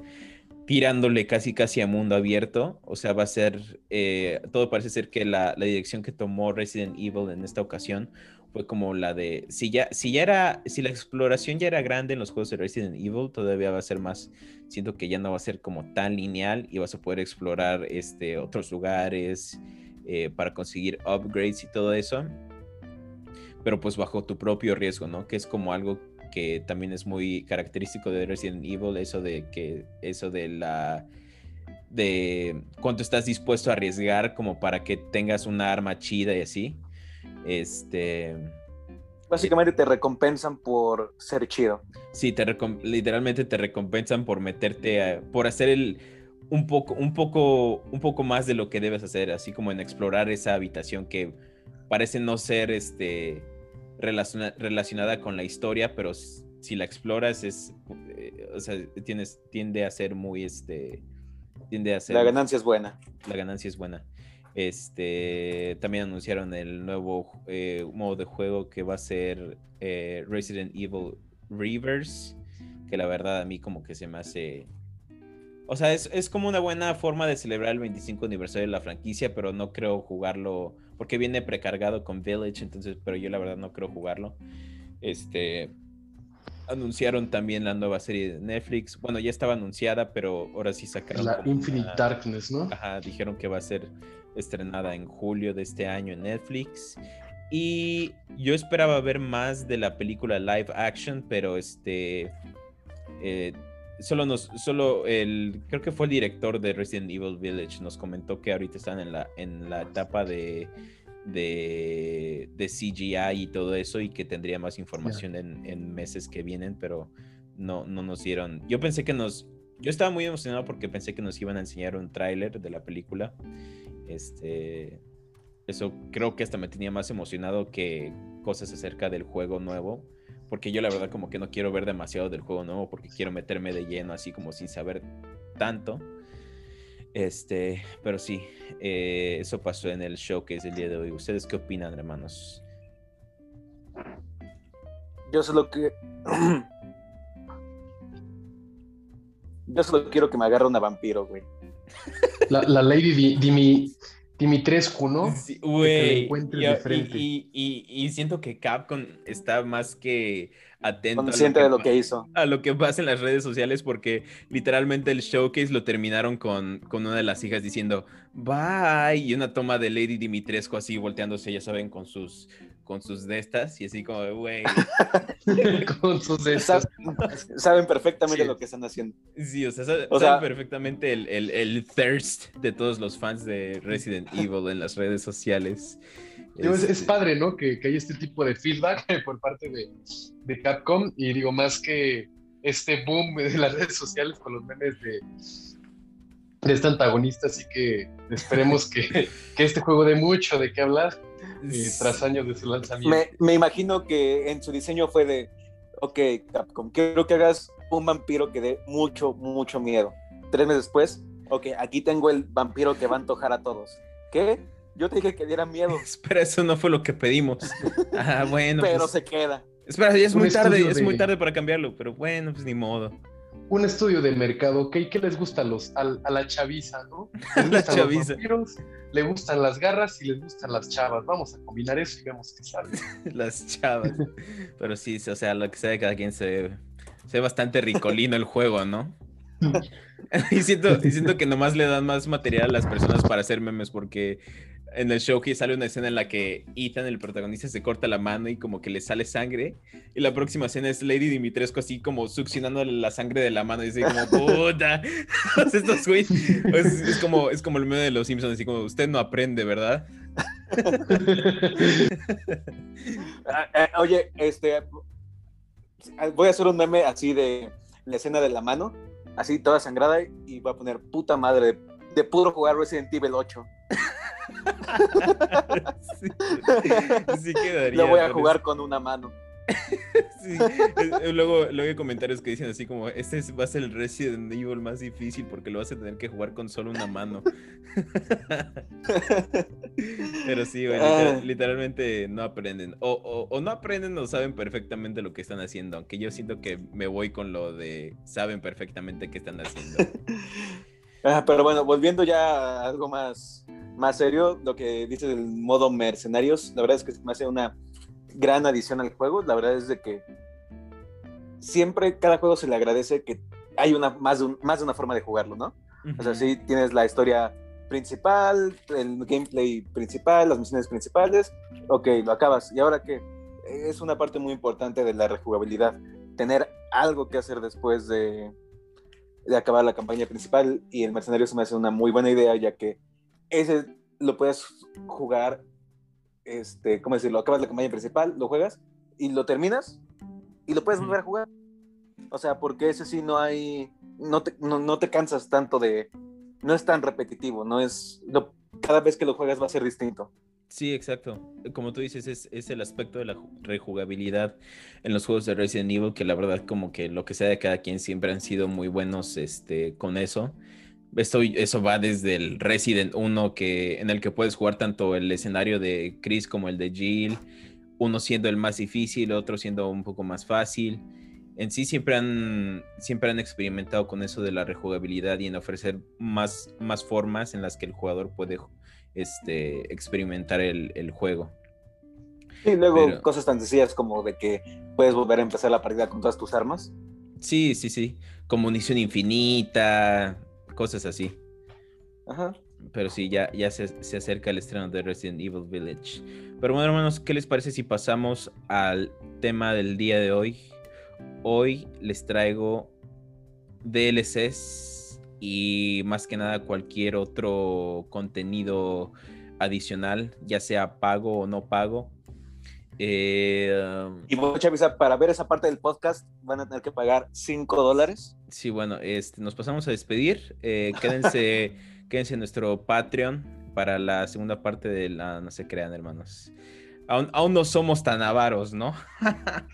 tirándole casi casi a mundo abierto. O sea, va a ser, eh, todo parece ser que la, la, dirección que tomó Resident Evil en esta ocasión fue como la de, si ya, si ya era, si la exploración ya era grande en los juegos de Resident Evil, todavía va a ser más, siento que ya no va a ser como tan lineal y vas a poder explorar este, otros lugares eh, para conseguir upgrades y todo eso, pero pues bajo tu propio riesgo, ¿no? Que es como algo que también es muy característico de Resident Evil, eso de que, eso de la de cuánto estás dispuesto a arriesgar como para que tengas una arma chida y así. Este. Básicamente te recompensan por ser chido. Sí, te literalmente te recompensan por meterte por hacer el un poco, un poco, un poco más de lo que debes hacer, así como en explorar esa habitación que parece no ser este relacionada con la historia, pero si la exploras es, eh, o sea, tienes, tiende a ser muy este, tiende a ser. La ganancia es buena. La ganancia es buena. Este, también anunciaron el nuevo eh, modo de juego que va a ser eh, Resident Evil Reverse, que la verdad a mí como que se me hace... O sea, es, es, como una buena forma de celebrar el 25 aniversario de la franquicia, pero no creo jugarlo, porque viene precargado con Village, entonces, pero yo la verdad no creo jugarlo. Este, anunciaron también la nueva serie de Netflix. Bueno, ya estaba anunciada, pero ahora sí sacaron. La Infinite Darkness, ¿no? Ajá, dijeron que va a ser estrenada en julio de este año en Netflix. Y yo esperaba ver más de la película live action, pero este. Eh, solo nos. Solo el. Creo que fue el director de Resident Evil Village. Nos comentó que ahorita están en la, en la etapa de. De, de CGI y todo eso, y que tendría más información en, en, meses que vienen, pero no, no nos dieron. Yo pensé que nos. Yo estaba muy emocionado porque pensé que nos iban a enseñar un tráiler de la película este, eso creo que hasta me tenía más emocionado que cosas acerca del juego nuevo. Porque yo la verdad como que no quiero ver demasiado del juego nuevo porque quiero meterme de lleno así como sin saber tanto. Este, pero sí, eh, eso pasó en el show que es el día de hoy. ¿Ustedes qué opinan, hermanos? Yo solo que. Yo solo quiero que me agarre una vampiro, güey. La, Lady Dimi, Dimitrescu, ¿no? Sí, güey. Y, y, y, siento que Capcom está más que atento Consciente a lo, que, de lo que hizo. A lo que pasa en las redes sociales, porque literalmente el showcase lo terminaron con, con una de las hijas diciendo bye y una toma de Lady Dimitrescu así volteándose, ya saben, con sus con sus de estas y así como, güey. con sus de estas. Saben, perfectamente lo que están haciendo. Sí, o sea, saben, perfectamente el, el, el, thirst de todos los fans de Resident Evil en las redes sociales. Es, es, padre, ¿no? Que, que hay este tipo de feedback por parte de, de Capcom y digo, más que este boom de las redes sociales con los memes de, de este antagonista, así que esperemos que, que este juego dé mucho de qué hablar eh, tras años de su lanzamiento. Me, imagino que en su diseño fue de, ok, Capcom, quiero que hagas un vampiro que dé mucho, mucho miedo. Tres meses después, ok, aquí tengo el vampiro que va a antojar a todos. ¿Qué? Yo te dije que diera miedo. Espera, eso no fue lo que pedimos. Ah, bueno. Pero pues- se queda. Espera, ya es Un muy tarde, es muy de- tarde para cambiarlo, pero bueno, pues ni modo. Un estudio de mercado, ¿ok? ¿Qué les gusta a, los, a, a la chaviza, no? Les La gustan chaviza. los vampiros, le gustan las garras y les gustan las chavas. Vamos a combinar eso y vemos qué sale. Las chavas. Pero sí, o sea, lo que sea de cada quien se ve, se ve bastante ricolino el juego, ¿no? y, siento, y siento que nomás le dan más material a las personas para hacer memes porque en el show que sale una escena en la que Ethan, el protagonista, se corta la mano y como que le sale sangre. Y la próxima escena es Lady Dimitrescu así como succionando la sangre de la mano y dice como, puta. Estos güeyes, es, es como, es como el meme de los Simpsons, así como, usted no aprende, ¿verdad? Ah, ah, oye, este. Voy a hacer un meme así de la escena de la mano, así toda sangrada, y voy a poner puta madre de, de puro jugar Resident Evil 8. sí, sí quedaría. Lo voy a jugar con una mano. Sí, luego, luego hay comentarios que dicen así como, este es- va a ser el Resident Evil más difícil porque lo vas a tener que jugar con solo una mano. Pero sí, güey, literal- Ah. literalmente no aprenden. O, o- o no aprenden o saben perfectamente lo que están haciendo, aunque yo siento que me voy con lo de saben perfectamente qué están haciendo. Ah, pero bueno, volviendo ya a algo más, más serio, lo que dice del modo mercenarios, la verdad es que me hace una gran adición al juego. La verdad es de que siempre cada juego se le agradece que hay una, más, de un- más de una forma de jugarlo, ¿no? O sea, sí tienes la historia principal, el gameplay principal, las misiones principales, ok, lo acabas. ¿Y ahora qué? Es una parte muy importante de la rejugabilidad, tener algo que hacer después de, de acabar la campaña principal y el mercenario se me hace una muy buena idea, ya que ese lo puedes jugar, este, ¿cómo decirlo? Acabas la campaña principal, lo juegas y lo terminas y lo puedes volver a jugar. O sea, porque ese sí no hay, no te, no, no te cansas tanto de, no es tan repetitivo, no es, cada vez que lo juegas va a ser distinto. Sí, exacto. Como tú dices, es, es el aspecto de la ju- rejugabilidad en los juegos de Resident Evil, que la verdad como que lo que sea de cada quien siempre han sido muy buenos este, con eso. Esto, eso va desde el Resident 1, que, en el que puedes jugar tanto el escenario de Chris como el de Jill, uno siendo el más difícil, otro siendo un poco más fácil. En sí siempre han, siempre han experimentado con eso de la rejugabilidad y en ofrecer más, más formas en las que el jugador puede este, experimentar el, el juego. Y luego Pero- cosas tan sencillas como de que puedes volver a empezar la partida con todas tus armas. Sí, sí, sí. Como munición infinita, cosas así. Ajá. Pero sí, ya, ya se, se acerca el estreno de Resident Evil Village. Pero bueno, hermanos, ¿qué les parece si pasamos al tema del día de hoy? Hoy les traigo DLCs y más que nada cualquier otro contenido adicional, ya sea pago o no pago. Eh, Y voy a avisar, para ver esa parte del podcast van a tener que pagar 5 dólares. Sí, bueno, este, nos pasamos a despedir. Eh, quédense, quédense en nuestro Patreon para la segunda parte de la. No se crean, hermanos. Aún, aún no somos tan avaros, ¿no?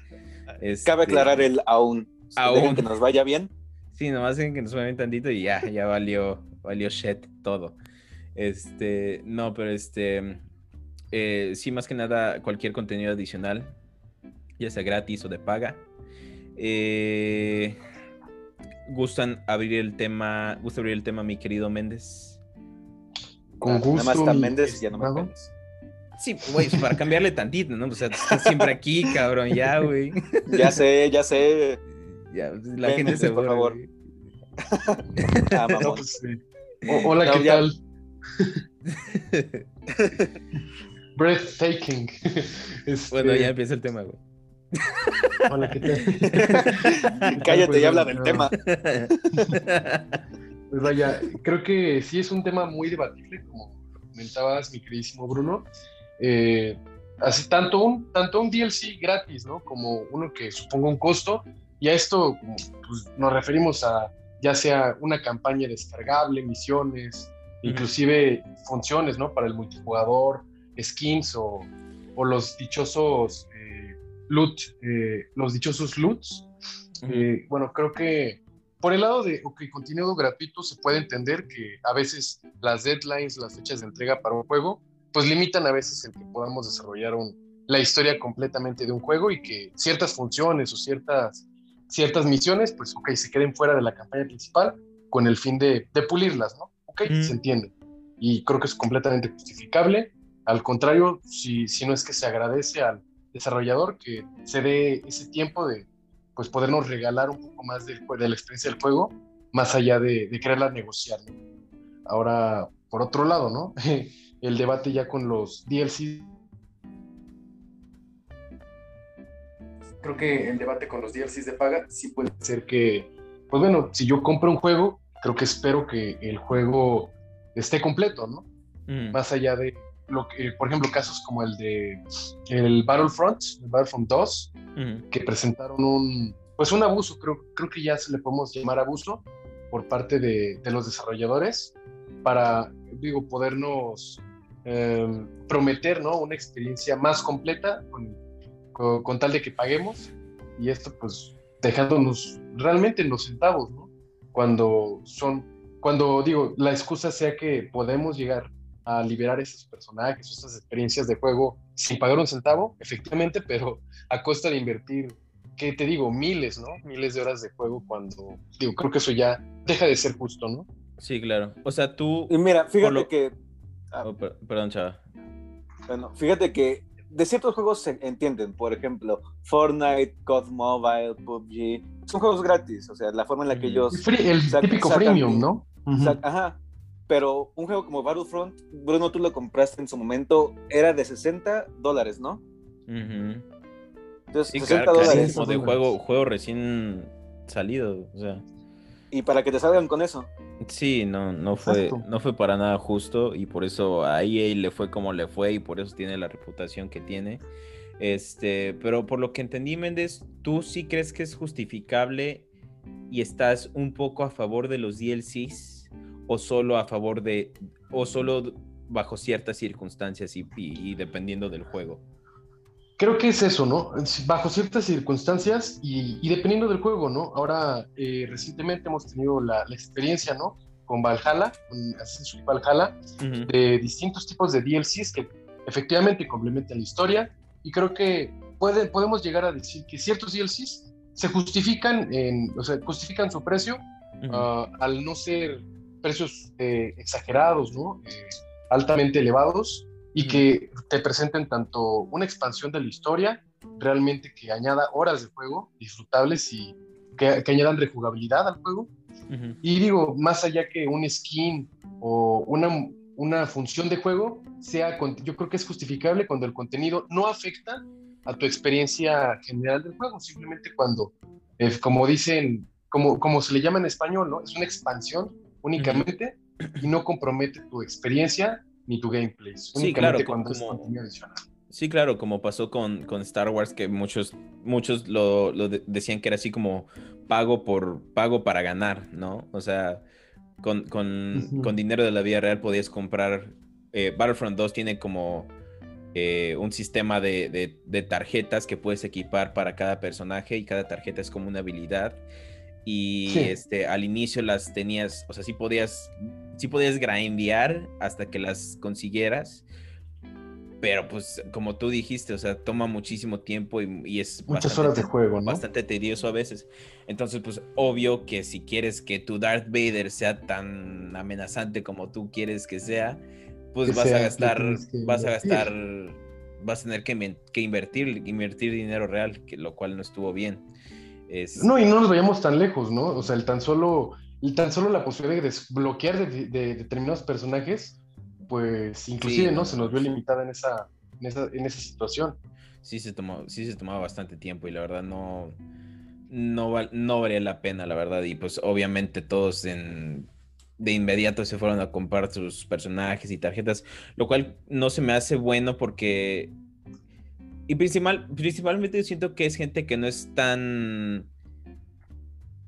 Este, Cabe aclarar el aún. Aún. Que nos vaya bien. Sí, nomás que nos mueven tantito y ya, ya valió, valió shit todo. Este, no, pero este, eh, sí, más que nada, cualquier contenido adicional, ya sea gratis o de paga. Eh, gustan abrir el tema, gusta abrir el tema, mi querido Méndez. Con Ah, gusto. Nada más está Méndez y ya no me. Sí, güey, para cambiarle tantito, ¿no? O sea, tú estás siempre aquí, cabrón, ya, güey. Ya sé, ya sé. Ya, la Ven, gente Méndez, se por favor. Ah, No, pues, sí. O- hola, No, ¿qué ya. tal? Breathtaking. Este, Bueno, ya empieza el tema, güey. Hola, ¿qué tal? Cállate Pues, y habla del tema. Pues vaya, creo que sí es un tema muy debatible, como comentabas, mi queridísimo Bruno. Eh, así, tanto un, tanto un DLC gratis, ¿no? Como uno que suponga un costo. Y a esto pues, nos referimos a ya sea una campaña descargable, misiones, inclusive funciones, ¿no? Para el multijugador, skins o, o los dichosos eh, loot, eh, los dichosos loots. Eh, bueno, creo que por el lado de ok, contenido gratuito se puede entender que a veces las deadlines, las fechas de entrega para un juego, pues limitan a veces el que podamos desarrollar la historia completamente de un juego y que ciertas funciones o ciertas, ciertas misiones, pues ok, se queden fuera de la campaña principal con el fin de, pulirlas, ¿no? Ok, se entiende. Y creo que es completamente justificable. Al contrario, si, si no es que se agradece al desarrollador que se dé ese tiempo de pues podernos regalar un poco más de, de la experiencia del juego, más allá de, de quererla negociar. Ahora, por otro lado, ¿no? el debate ya con los DLC. Creo que el debate con los DLCs de paga sí puede ser que, pues bueno, si yo compro un juego, creo que espero que el juego esté completo, ¿no? Mm. Más allá de lo que, por ejemplo, casos como el de el Battlefront, el Battlefront 2, que presentaron un, pues un abuso, creo, creo que ya se le podemos llamar abuso por parte de, de los desarrolladores para, digo, podernos Em, prometer ¿no? una experiencia más completa con, con, tal de que paguemos y esto pues dejándonos realmente en los centavos, ¿no? Cuando son, cuando digo, la excusa sea que podemos llegar a liberar esos personajes, esas experiencias de juego sin pagar un centavo, efectivamente, pero a costa de invertir, ¿qué te digo? Miles, ¿no? Miles de horas de juego cuando, digo, creo que eso ya deja de ser justo, ¿no? Sí, claro. O sea, tú... Y mira, fíjate que Ah. Oh, perdón, chava. Bueno, fíjate que de ciertos juegos se entienden, por ejemplo, Fortnite, COD Mobile, PUBG, son juegos gratis, o sea, la forma en la que ellos... el típico freemium, ¿no? Ajá, pero un juego como Battlefront, Bruno, tú lo compraste en su momento, era de 60 dólares, ¿no? Entonces, 60 dólares. De juego, juego recién salido, o sea y para que te salgan con eso. Sí, no, no fue, no fue para nada justo y por eso a EA le fue como le fue y por eso tiene la reputación que tiene. Este, pero por lo que entendí, Méndez, ¿tú sí crees que es justificable y estás un poco a favor de los DLCs o solo a favor de, o solo bajo ciertas circunstancias y dependiendo del juego? creo que es eso, ¿no? Bajo ciertas circunstancias y, dependiendo del juego, ¿no? Ahora, eh, recientemente hemos tenido la, experiencia, ¿no? Con Valhalla, con Assassin's Creed Valhalla, de distintos tipos de DLCs que efectivamente complementan la historia y creo que puede, podemos llegar a decir que ciertos DLCs se justifican, en, o sea, justifican su precio ah, al no ser precios eh, exagerados, ¿no? Eh, altamente elevados y que te presenten tanto una expansión de la historia, realmente que añada horas de juego disfrutables y que, añadan rejugabilidad al juego. Y digo, más allá que un skin o una, una función de juego, sea, yo creo que es justificable cuando el contenido no afecta a tu experiencia general del juego, simplemente cuando, eh, como dicen, como, como se le llama en español, ¿no? Es una expansión únicamente y no compromete tu experiencia ni tu gameplay. Sí, claro, cuando como, Sí, claro, como pasó con, con, Star Wars, que muchos, muchos lo, lo decían que era así como pago por pago para ganar, ¿no? O sea, con, con, con dinero de la vida real podías comprar. Eh, Battlefront 2 tiene como eh, un sistema de, de, de, tarjetas que puedes equipar para cada personaje y cada tarjeta es como una habilidad. Y este, al inicio las tenías, o sea, sí podías sí podías grindear hasta que las consiguieras. Pero pues como tú dijiste, o sea, toma muchísimo tiempo y, es muchas horas de juego, ¿no? Bastante tedioso a veces. Entonces, pues obvio que si quieres que tu Darth Vader sea tan amenazante como tú quieres que sea, pues vas a gastar, vas a gastar, vas a tener que, que, invertir, invertir dinero real, que, lo cual no estuvo bien. No, y no nos vayamos tan lejos, ¿no? O sea, el tan solo y tan solo la posibilidad de desbloquear de, determinados personajes, pues inclusive, no. Se nos vio limitada en esa, en esa, situación. Sí se, tomó, sí se tomaba bastante tiempo y la verdad no, no, no valía la pena, la verdad. Y pues obviamente todos en, de inmediato se fueron a comprar sus personajes y tarjetas, lo cual no se me hace bueno porque... Y principal, principalmente yo siento que es gente que no es tan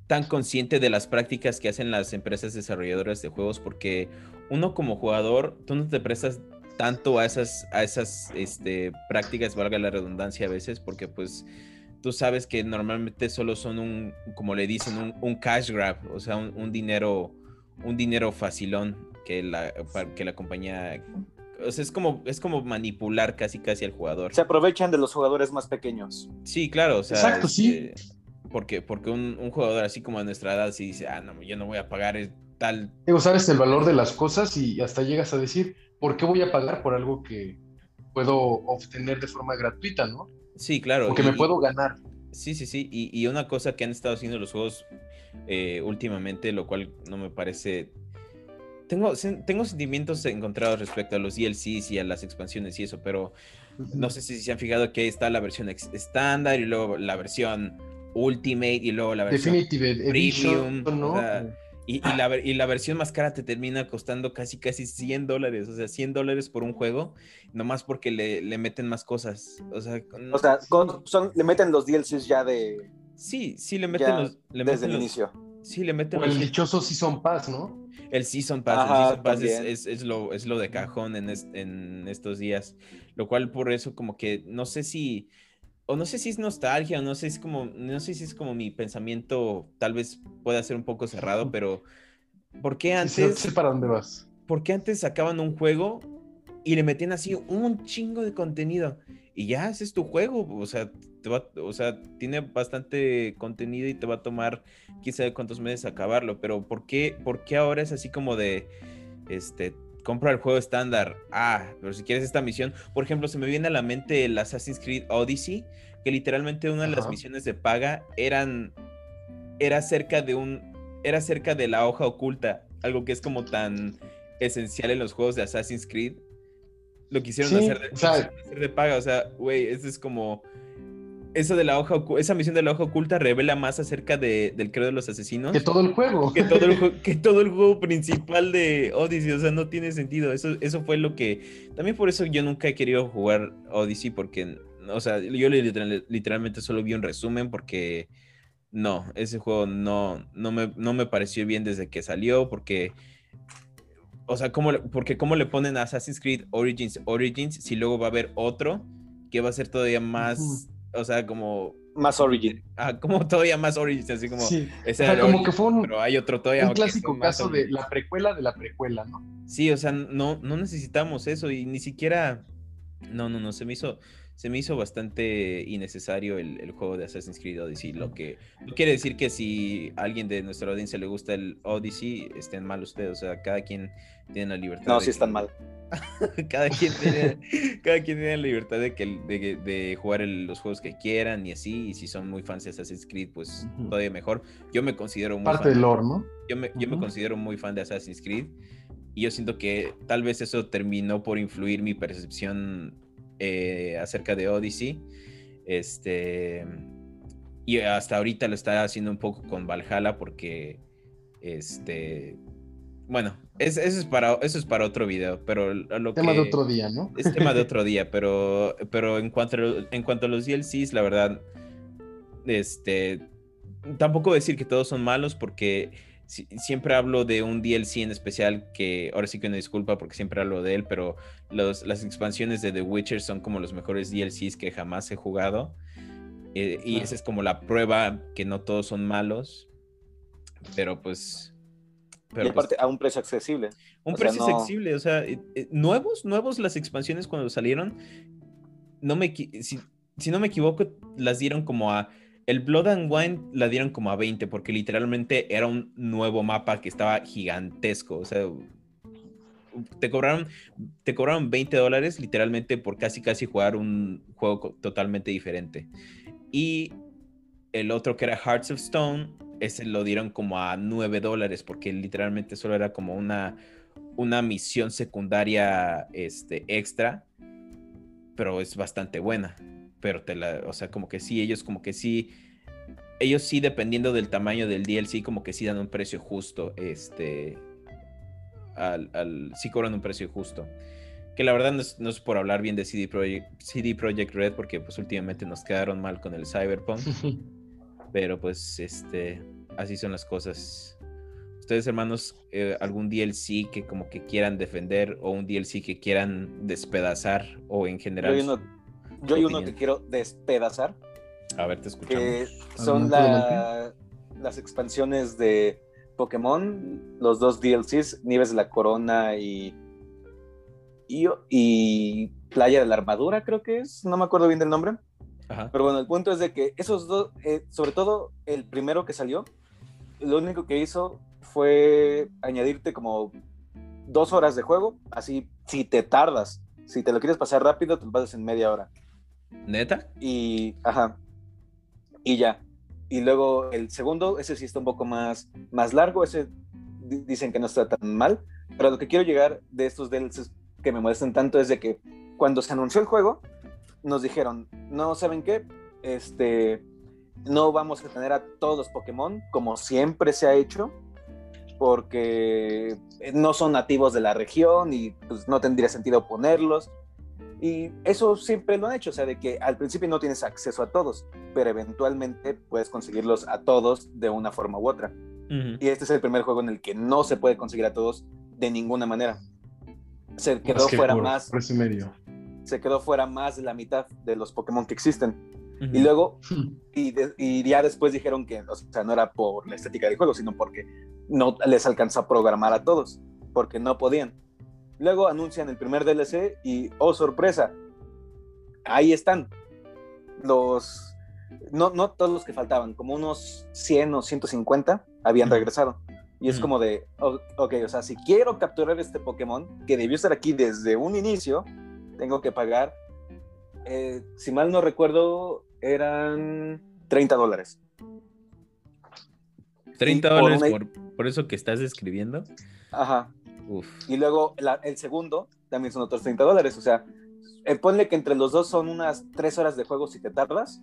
tan consciente de las prácticas que hacen las empresas desarrolladoras de juegos porque uno como jugador, tú no te prestas tanto a esas, a esas este, prácticas, valga la redundancia a veces, porque pues tú sabes que normalmente solo son un, como le dicen, un, cash grab, o sea, un, dinero, un dinero facilón que la, que la compañía o sea, es como, es como manipular casi casi al jugador. Se aprovechan de los jugadores más pequeños. Sí, claro, o sea. Exacto, sí. Porque, porque un, un jugador así como a nuestra edad sí dice, ah, no, yo no voy a pagar el tal. Digo, sabes el valor de las cosas y hasta llegas a decir, ¿por qué voy a pagar por algo que puedo obtener de forma gratuita, no? Sí, claro. O que y- me puedo ganar. Sí, sí, sí. Y, y una cosa que han estado haciendo los juegos eh, últimamente, lo cual no me parece. Tengo, tengo sentimientos encontrados respecto a los DLCs y a las expansiones y eso, pero no sé si se han fijado que está la versión ex- estándar y luego la versión Ultimate y luego la versión. Definitive Edition, Premium, ¿no? o sea, Y, y la, y la versión más cara te termina costando casi casi 100 dólares, o sea, 100 dólares por un juego, nomás porque le, le meten más cosas. O sea, con- O sea, con- son, le meten los DLCs ya de sí, sí le meten ya los... Le desde meten el los- inicio. Sí, le meten O el los- dichoso Season Pass, ¿no? El Season Pass, el Ajá, Season Pass es, también. es- es lo, es lo de cajón en, es- en estos días. Lo cual por eso como que no sé si, o no sé si es nostalgia, o no sé si es como, no sé si es como mi pensamiento tal vez pueda ser un poco cerrado, pero ¿por qué Sí, antes, sé para dónde vas. por qué antes sacaban un juego y le metían así un chingo de contenido? Y ya, ese es tu juego, o sea, te va, o sea, tiene bastante contenido y te va a tomar quién sabe cuántos meses acabarlo, pero ¿por qué, por qué ahora es así como de, este, compra el juego estándar? Ah, pero si quieres esta misión, por ejemplo, se me viene a la mente el Assassin's Creed Odyssey, que literalmente una de las misiones de paga eran, era cerca de un, era cerca de la hoja oculta, algo que es como tan esencial en los juegos de Assassin's Creed. Lo quisieron Sí, hacer, de, o sea- lo quisieron hacer de paga, o sea, güey, eso es como eso de la hoja esa misión de la hoja oculta revela más acerca de, del credo de los asesinos Que todo el juego. que todo el juego, que todo el juego principal de Odyssey, o sea, no tiene sentido. Eso, eso fue lo que. También por eso yo nunca he querido jugar Odyssey, porque, o sea, yo literal- literalmente solo vi un resumen, porque no, ese juego no, no, me, no me pareció bien desde que salió, porque. O sea, ¿cómo le- porque cómo le ponen a Assassin's Creed Origins Origins si luego va a haber otro que va a ser todavía más, o sea, como, Más Origin. ah, como todavía más Origins, así como, Sí. ese O sea, era el como Origins, que fue un, pero hay otro todavía. un clásico caso de la precuela de la precuela, ¿no? Sí, o sea, no, no necesitamos eso y ni siquiera. No, no, no, se me hizo, se me hizo bastante innecesario el, el juego de Assassin's Creed Odyssey. Lo que no quiere decir que si a alguien de nuestra audiencia le gusta el Odyssey, estén mal ustedes. O sea, cada quien tiene la libertad. No, sí que- están mal. cada quien tiene, cada quien tiene la libertad de, que, de, de jugar el- los juegos que quieran y así. Y si son muy fans de Assassin's Creed, pues todavía mejor. Yo me considero muy Parte fan del lore, ¿no? yo me, yo me considero muy fan de Assassin's Creed y yo siento que tal vez eso terminó por influir mi percepción eh, acerca de Odyssey. Este, y hasta ahorita lo está haciendo un poco con Valhalla porque, este, bueno, es- eso, es para, eso es para otro video, pero lo Tema que... de otro día, ¿no? Es tema de otro día, pero, pero en, cuanto a, en cuanto a los DLCs, la verdad, este, tampoco decir que todos son malos porque si- siempre hablo de un DLC en especial que ahora sí que una disculpa porque siempre hablo de él, pero los, las expansiones de The Witcher son como los mejores DLCs que jamás he jugado. eh, y esa es como la prueba que no todos son malos, pero pues... Pero y pues, a un precio accesible. un O sea, precio no- accesible, o sea, eh, eh, nuevos, nuevos las expansiones cuando salieron, no me, si, si no me equivoco, las dieron como a, el Blood and Wine la dieron como a 20, porque literalmente era un nuevo mapa que estaba gigantesco, o sea, te cobraron, te cobraron 20 dólares literalmente por casi casi jugar un juego totalmente diferente. Y el otro que era Hearts of Stone, ese lo dieron como a 9 dólares porque literalmente solo era como una, una misión secundaria este, extra, pero es bastante buena. Pero te la, o sea, como que sí, ellos como que sí, ellos sí dependiendo del tamaño del DLC, como que sí dan un precio justo, este, al, al- sí cobran un precio justo. Que la verdad no es, no es por hablar bien de CD Projekt, CD Projekt Red, porque pues últimamente nos quedaron mal con el Cyberpunk. Pero pues, este, así son las cosas. Ustedes, hermanos, eh, algún DLC que como que quieran defender o un DLC que quieran despedazar o en Yo general. Yo hay uno opinión. que quiero despedazar, A ver, te escuchamos. que son la- las expansiones de Pokémon, los dos DLCs, Nieves de la Corona y y, y Playa de la Armadura, creo que es, no me acuerdo bien del nombre. Pero bueno, el punto es de que esos dos, eh, sobre todo el primero que salió, lo único que hizo fue añadirte como dos horas de juego, así si te tardas, si te lo quieres pasar rápido, te lo pasas en media hora. ¿Neta? Y, ajá, y ya. Y luego el segundo, ese sí está un poco más, más largo, ese dicen que no está tan mal, pero lo que quiero llegar de estos DLCs que me molestan tanto es de que cuando se anunció el juego, nos dijeron, no saben qué, este, no vamos a tener a todos los Pokémon como siempre se ha hecho, porque no son nativos de la región y pues, no tendría sentido ponerlos. Y eso siempre lo han hecho, o sea, de que al principio no tienes acceso a todos, pero eventualmente puedes conseguirlos a todos de una forma u otra. Y este es el primer juego en el que no se puede conseguir a todos de ninguna manera. Se quedó fuera más se quedó fuera más de la mitad de los Pokémon que existen. Y luego, y, ya después dijeron que, o sea, no era por la estética del juego, sino porque no les alcanzó a programar a todos, porque no podían. Luego anuncian el primer DLC y, oh sorpresa, ahí están los, no, no todos los que faltaban, como unos 100 o 150 habían regresado. Y es como de, ok, o sea, si quiero capturar este Pokémon, que debió estar aquí desde un inicio, tengo que pagar, eh, si mal no recuerdo, eran 30 dólares. 30 dólares por, eso que estás describiendo. Ajá. Y luego el segundo también son otros 30 dólares. O sea, eh, ponle que entre los dos son unas 3 horas de juego si te tardas.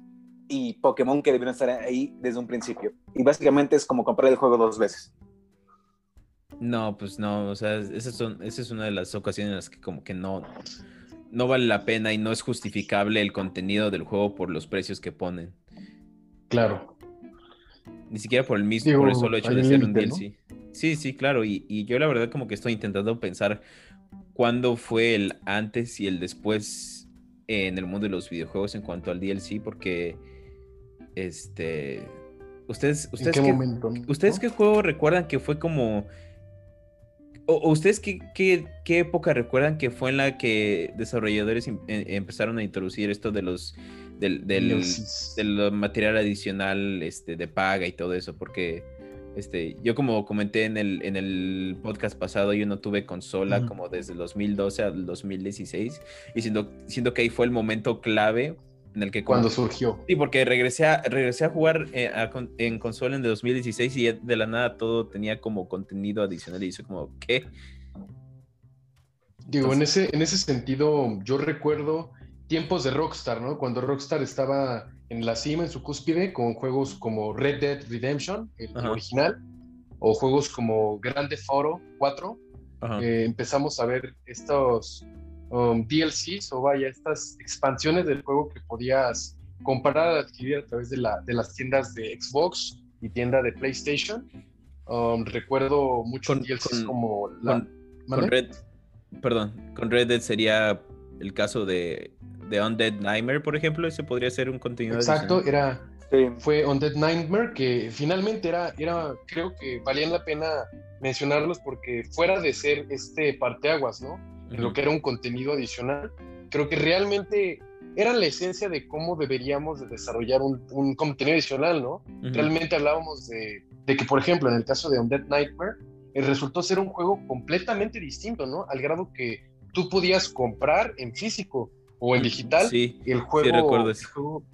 Y Pokémon que debieron estar ahí desde un principio. Y básicamente es como comprar el juego dos veces. No, pues no. O sea, esa, son, esa es una de las ocasiones en las que como que no no vale la pena y no es justificable el contenido del juego por los precios que ponen. Claro. Ni siquiera por el mismo, por el solo hecho de ser un DLC. Sí, sí, claro. Y, yo la verdad como que estoy intentando pensar cuándo fue el antes y el después en el mundo de los videojuegos en cuanto al DLC, porque este ustedes, ustedes qué, momento, ustedes qué juego recuerdan que fue como ¿O, ustedes qué, qué, época recuerdan que fue en la que desarrolladores em, empezaron a introducir esto de los del, del, material adicional este, de paga y todo eso? Porque este, yo como comenté en el, en el podcast pasado, yo no tuve consola como desde el 2012 al 2016 y siendo, siendo que ahí fue el momento clave en el que... Cuando surgió. Sí, porque regresé a, regresé a jugar eh, en consola en el 2016 y de la nada todo tenía como contenido adicional y hice como, ¿qué? Digo, en, ese, en ese sentido, yo recuerdo tiempos de Rockstar, ¿no? Cuando Rockstar estaba en la cima, en su cúspide, con juegos como Red Dead Redemption, el, original, o juegos como Grande Foro 4, eh, empezamos a ver estos um, DLCs o vaya, estas expansiones del juego que podías comprar, adquirir a través de, la, de las tiendas de Xbox y tienda de PlayStation. Um, recuerdo muchos DLCs como la... Con, Red, perdón, con Red Dead sería el caso de, de Undead Nightmare, por ejemplo, ese podría ser un contenido. Exacto, era fue Undead Nightmare, que finalmente era, era, creo que valían la pena mencionarlos porque fuera de ser este parteaguas, ¿no? lo que era un contenido adicional, creo que realmente era la esencia de cómo deberíamos de desarrollar un, contenido adicional, ¿no? Realmente hablábamos de, que, por ejemplo, en el caso de Undead Nightmare, eh, resultó ser un juego completamente distinto, ¿no? Al grado que tú podías comprar en físico o en digital el juego,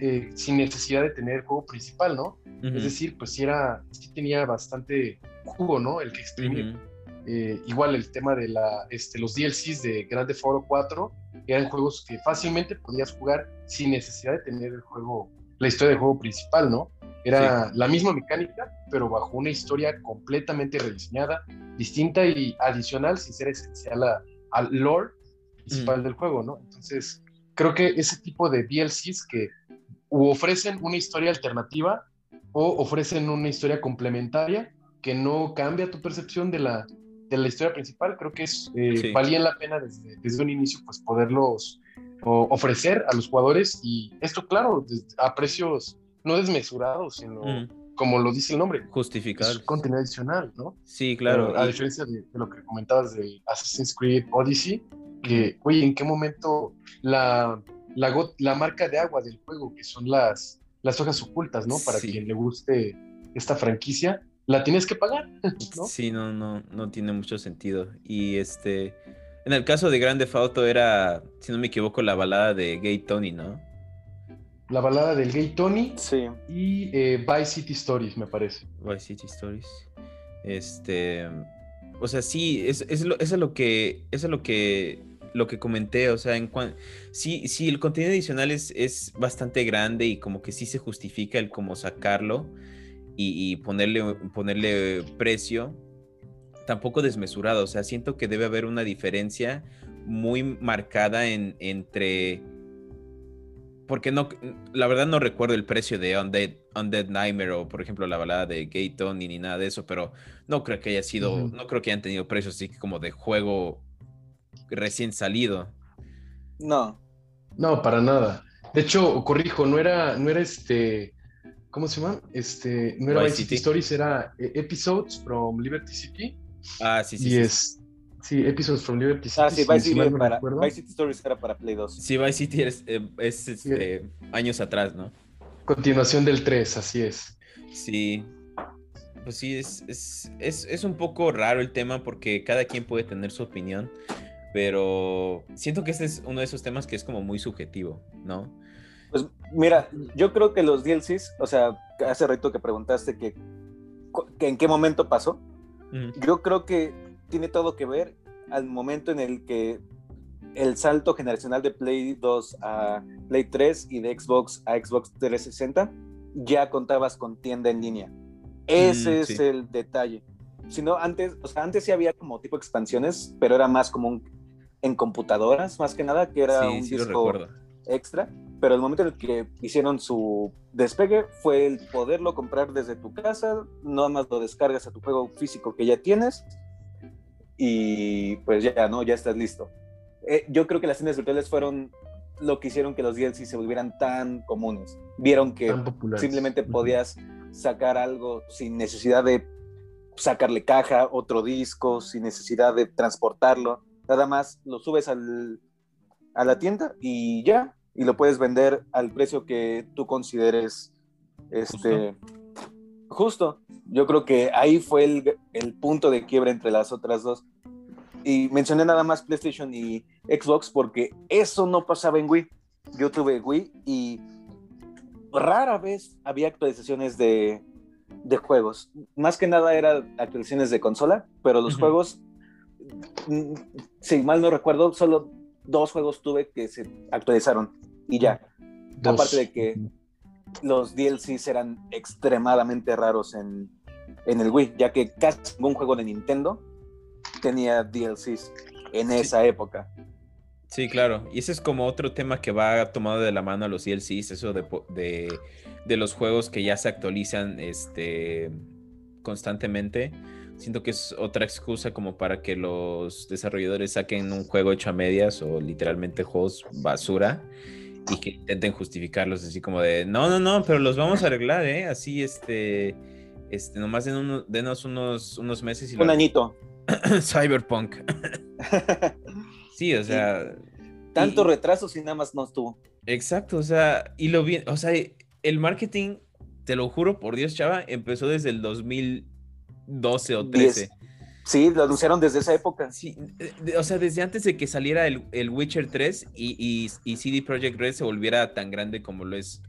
eh, sin necesidad de tener el juego principal, ¿no? Es decir, pues sí, era, sí tenía bastante jugo, ¿no? El que exprimir. Eh, igual el tema de la, este, los DLCs de Grand Theft Auto 4 eran juegos que fácilmente podías jugar sin necesidad de tener el juego, la historia del juego principal, ¿no? Era la misma mecánica, pero bajo una historia completamente rediseñada, distinta y adicional, sin ser esencial al lore principal del juego, ¿no? Entonces, creo que ese tipo de DLCs que ofrecen una historia alternativa o ofrecen una historia complementaria que no cambia tu percepción de la, de la historia principal, creo que es, eh, valía la pena desde, desde, un inicio pues poderlos ofrecer a los jugadores y esto claro, a precios no desmesurados, sino como lo dice el nombre. Justificar. contenido adicional, ¿no? Sí, claro. a diferencia de, lo que comentabas de Assassin's Creed Odyssey, que, oye, ¿en qué momento la, la, marca de agua del juego, que son las, las hojas ocultas, ¿no? Para quien le guste esta franquicia, la tienes que pagar, ¿no? Sí, no, no, no tiene mucho sentido. Y este, en el caso de Grande Auto era, si no me equivoco, la balada de Gay Tony, ¿no? La balada del Gay Tony. Sí. Y eh, Vice City Stories, me parece. Vice City Stories. Este, o sea, sí, es, es, lo, es lo que, es lo que, lo que comenté, o sea, en sí, sí, el contenido adicional es, es bastante grande y como que sí se justifica el cómo sacarlo y, ponerle, ponerle precio, tampoco desmesurado, o sea, siento que debe haber una diferencia muy marcada en, entre porque no, la verdad no recuerdo el precio de Undead, Undead Nightmare o por ejemplo la balada de Gayton ni, ni nada de eso, pero no creo que haya sido, no creo que hayan tenido precios así como de juego recién salido. No. No, para nada. De hecho, corrijo, no era, no era este, ¿cómo se llama? Este, no era Vice City Stories, era eh, Episodes from Liberty City. Ah, sí, sí. Y sí. es, Sí, Episodes from Liberty City. Ah, sí, Vice, City, para, Vice City Stories era para Play 2. Sí, Vice City es, eh, este, años atrás, ¿no? Continuación del 3, así es. Sí. Pues sí, es, es, es, es, un poco raro el tema porque cada quien puede tener su opinión, pero siento que este es uno de esos temas que es como muy subjetivo, ¿no? Pues mira, yo creo que los DLCs, o sea, hace rato que preguntaste que, que en qué momento pasó, yo creo que tiene todo que ver al momento en el que el salto generacional de Play 2 a Play 3 y de Xbox a Xbox 360 ya contabas con tienda en línea. Ese mm, es el detalle. Si no, antes, o sea, antes sí había como tipo expansiones, pero era más como en computadoras, más que nada, que era un disco extra. Pero el momento en el que hicieron su despegue fue el poderlo comprar desde tu casa, nada más lo descargas a tu juego físico que ya tienes y pues ya, ¿no? Ya estás listo. Eh, yo creo que las tiendas virtuales fueron lo que hicieron que los DLC se volvieran tan comunes. Vieron que simplemente podías sacar algo sin necesidad de sacarle caja, otro disco, sin necesidad de transportarlo. Nada más lo subes al, a la tienda y ya, y lo puedes vender al precio que tú consideres este, justo. Yo creo que ahí fue el, el, punto de quiebra entre las otras dos. Y mencioné nada más PlayStation y Xbox porque eso no pasaba en Wii. Yo tuve Wii y rara vez había actualizaciones de, de juegos. Más que nada era actualizaciones de consola, pero los juegos, si mal no recuerdo, solo dos juegos tuve que se actualizaron y ya. Aparte de que los DLCs eran extremadamente raros en, el Wii, ya que casi ningún juego de Nintendo tenía DLCs en esa época. Sí, claro. Y ese es como otro tema que va tomado de la mano a los DLCs, eso de, de, los juegos que ya se actualizan este, constantemente. Siento que es otra excusa como para que los desarrolladores saquen un juego hecho a medias o literalmente juegos basura y que intenten justificarlos así como de, no, no, no, pero los vamos a arreglar, ¿eh? Así, este, este, nomás den denos unos, unos meses y... Un añito. Cyberpunk. sí, o sea... Tanto retraso si nada más no estuvo. Exacto, o sea, y lo bien, o sea, el marketing, te lo juro por Dios, chava, empezó desde el 2012 o 13. Sí, lo anunciaron desde esa época. Sí, o sea, desde antes de que saliera el, el Witcher 3 y, y, CD Projekt Red se volviera tan grande como lo es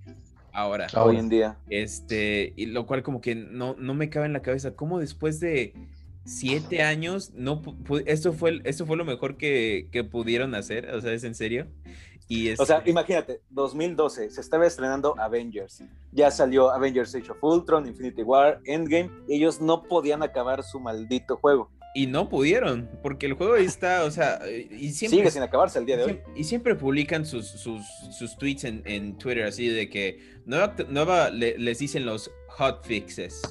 ahora. Hoy en día. Este, y lo cual como que no, no me cabe en la cabeza. ¿Cómo después de siete años, no, esto fue, esto fue lo mejor que, que pudieron hacer? O sea, ¿es en serio? O sea, imagínate, 2012 se estaba estrenando Avengers. Ya salió Avengers Age of Ultron, Infinity War, Endgame. Y ellos no podían acabar su maldito juego. Y no pudieron, porque el juego ahí está, o sea, y siempre... Sigue sin acabarse el día de hoy. Y siempre publican sus, sus, sus tweets en, en, Twitter así de que nueva, nueva les dicen los hotfixes.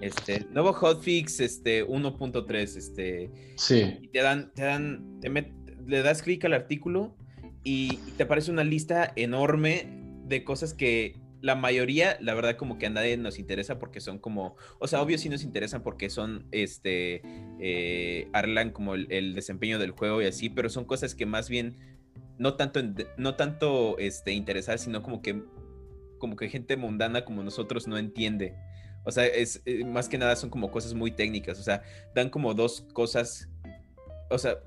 Este, nuevo hotfix este 1.3, este... Sí. Y te dan, te dan, te le das clic al artículo y te aparece una lista enorme de cosas que la mayoría, la verdad, como que a nadie nos interesa porque son como, o sea, obvio sí nos interesan porque son, este, eh, Arlan como el, desempeño del juego y así, pero son cosas que más bien, no tanto, no tanto, este, interesar, sino como que, como que gente mundana como nosotros no entiende. O sea, es, eh, más que nada son como cosas muy técnicas, o sea, dan como dos cosas, o sea,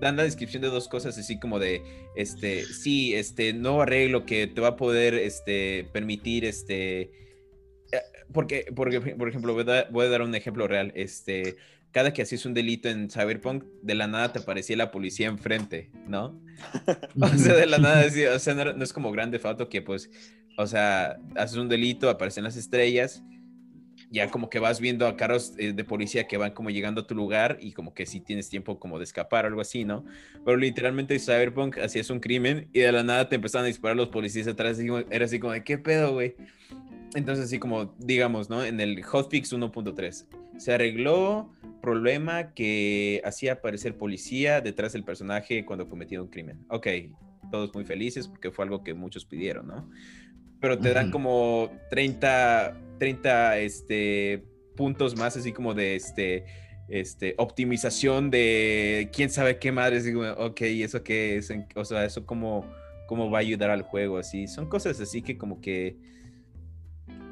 dan la descripción de dos cosas así como de, este, sí, este, nuevo arreglo que te va a poder, este, permitir, este, eh, porque, porque por ejemplo, voy a, dar, un ejemplo real, este, cada que hacías un delito en Cyberpunk, de la nada te aparecía la policía enfrente, ¿no? o sea, de la nada, o sea, no, es como grande fato que pues, o sea, haces un delito, aparecen las estrellas ya como que vas viendo a carros eh, de policía que van como llegando a tu lugar y como que si tienes tiempo como de escapar o algo así, ¿no? Pero literalmente Cyberpunk hacías un crimen y de la nada te empezaban a disparar los policías atrás y era así como de, ¿qué pedo, güey? Entonces así como, digamos, ¿no? En el hotfix 1.3 se arregló problema que hacía aparecer policía detrás del personaje cuando cometía un crimen. Ok, todos muy felices porque fue algo que muchos pidieron, ¿no? Pero te dan como 30, 30 este, puntos más, así como de este, este, optimización de quién sabe qué madres. Digo, ok, ¿eso qué es? O sea, ¿eso cómo, cómo va a ayudar al juego? Así, son cosas así que como que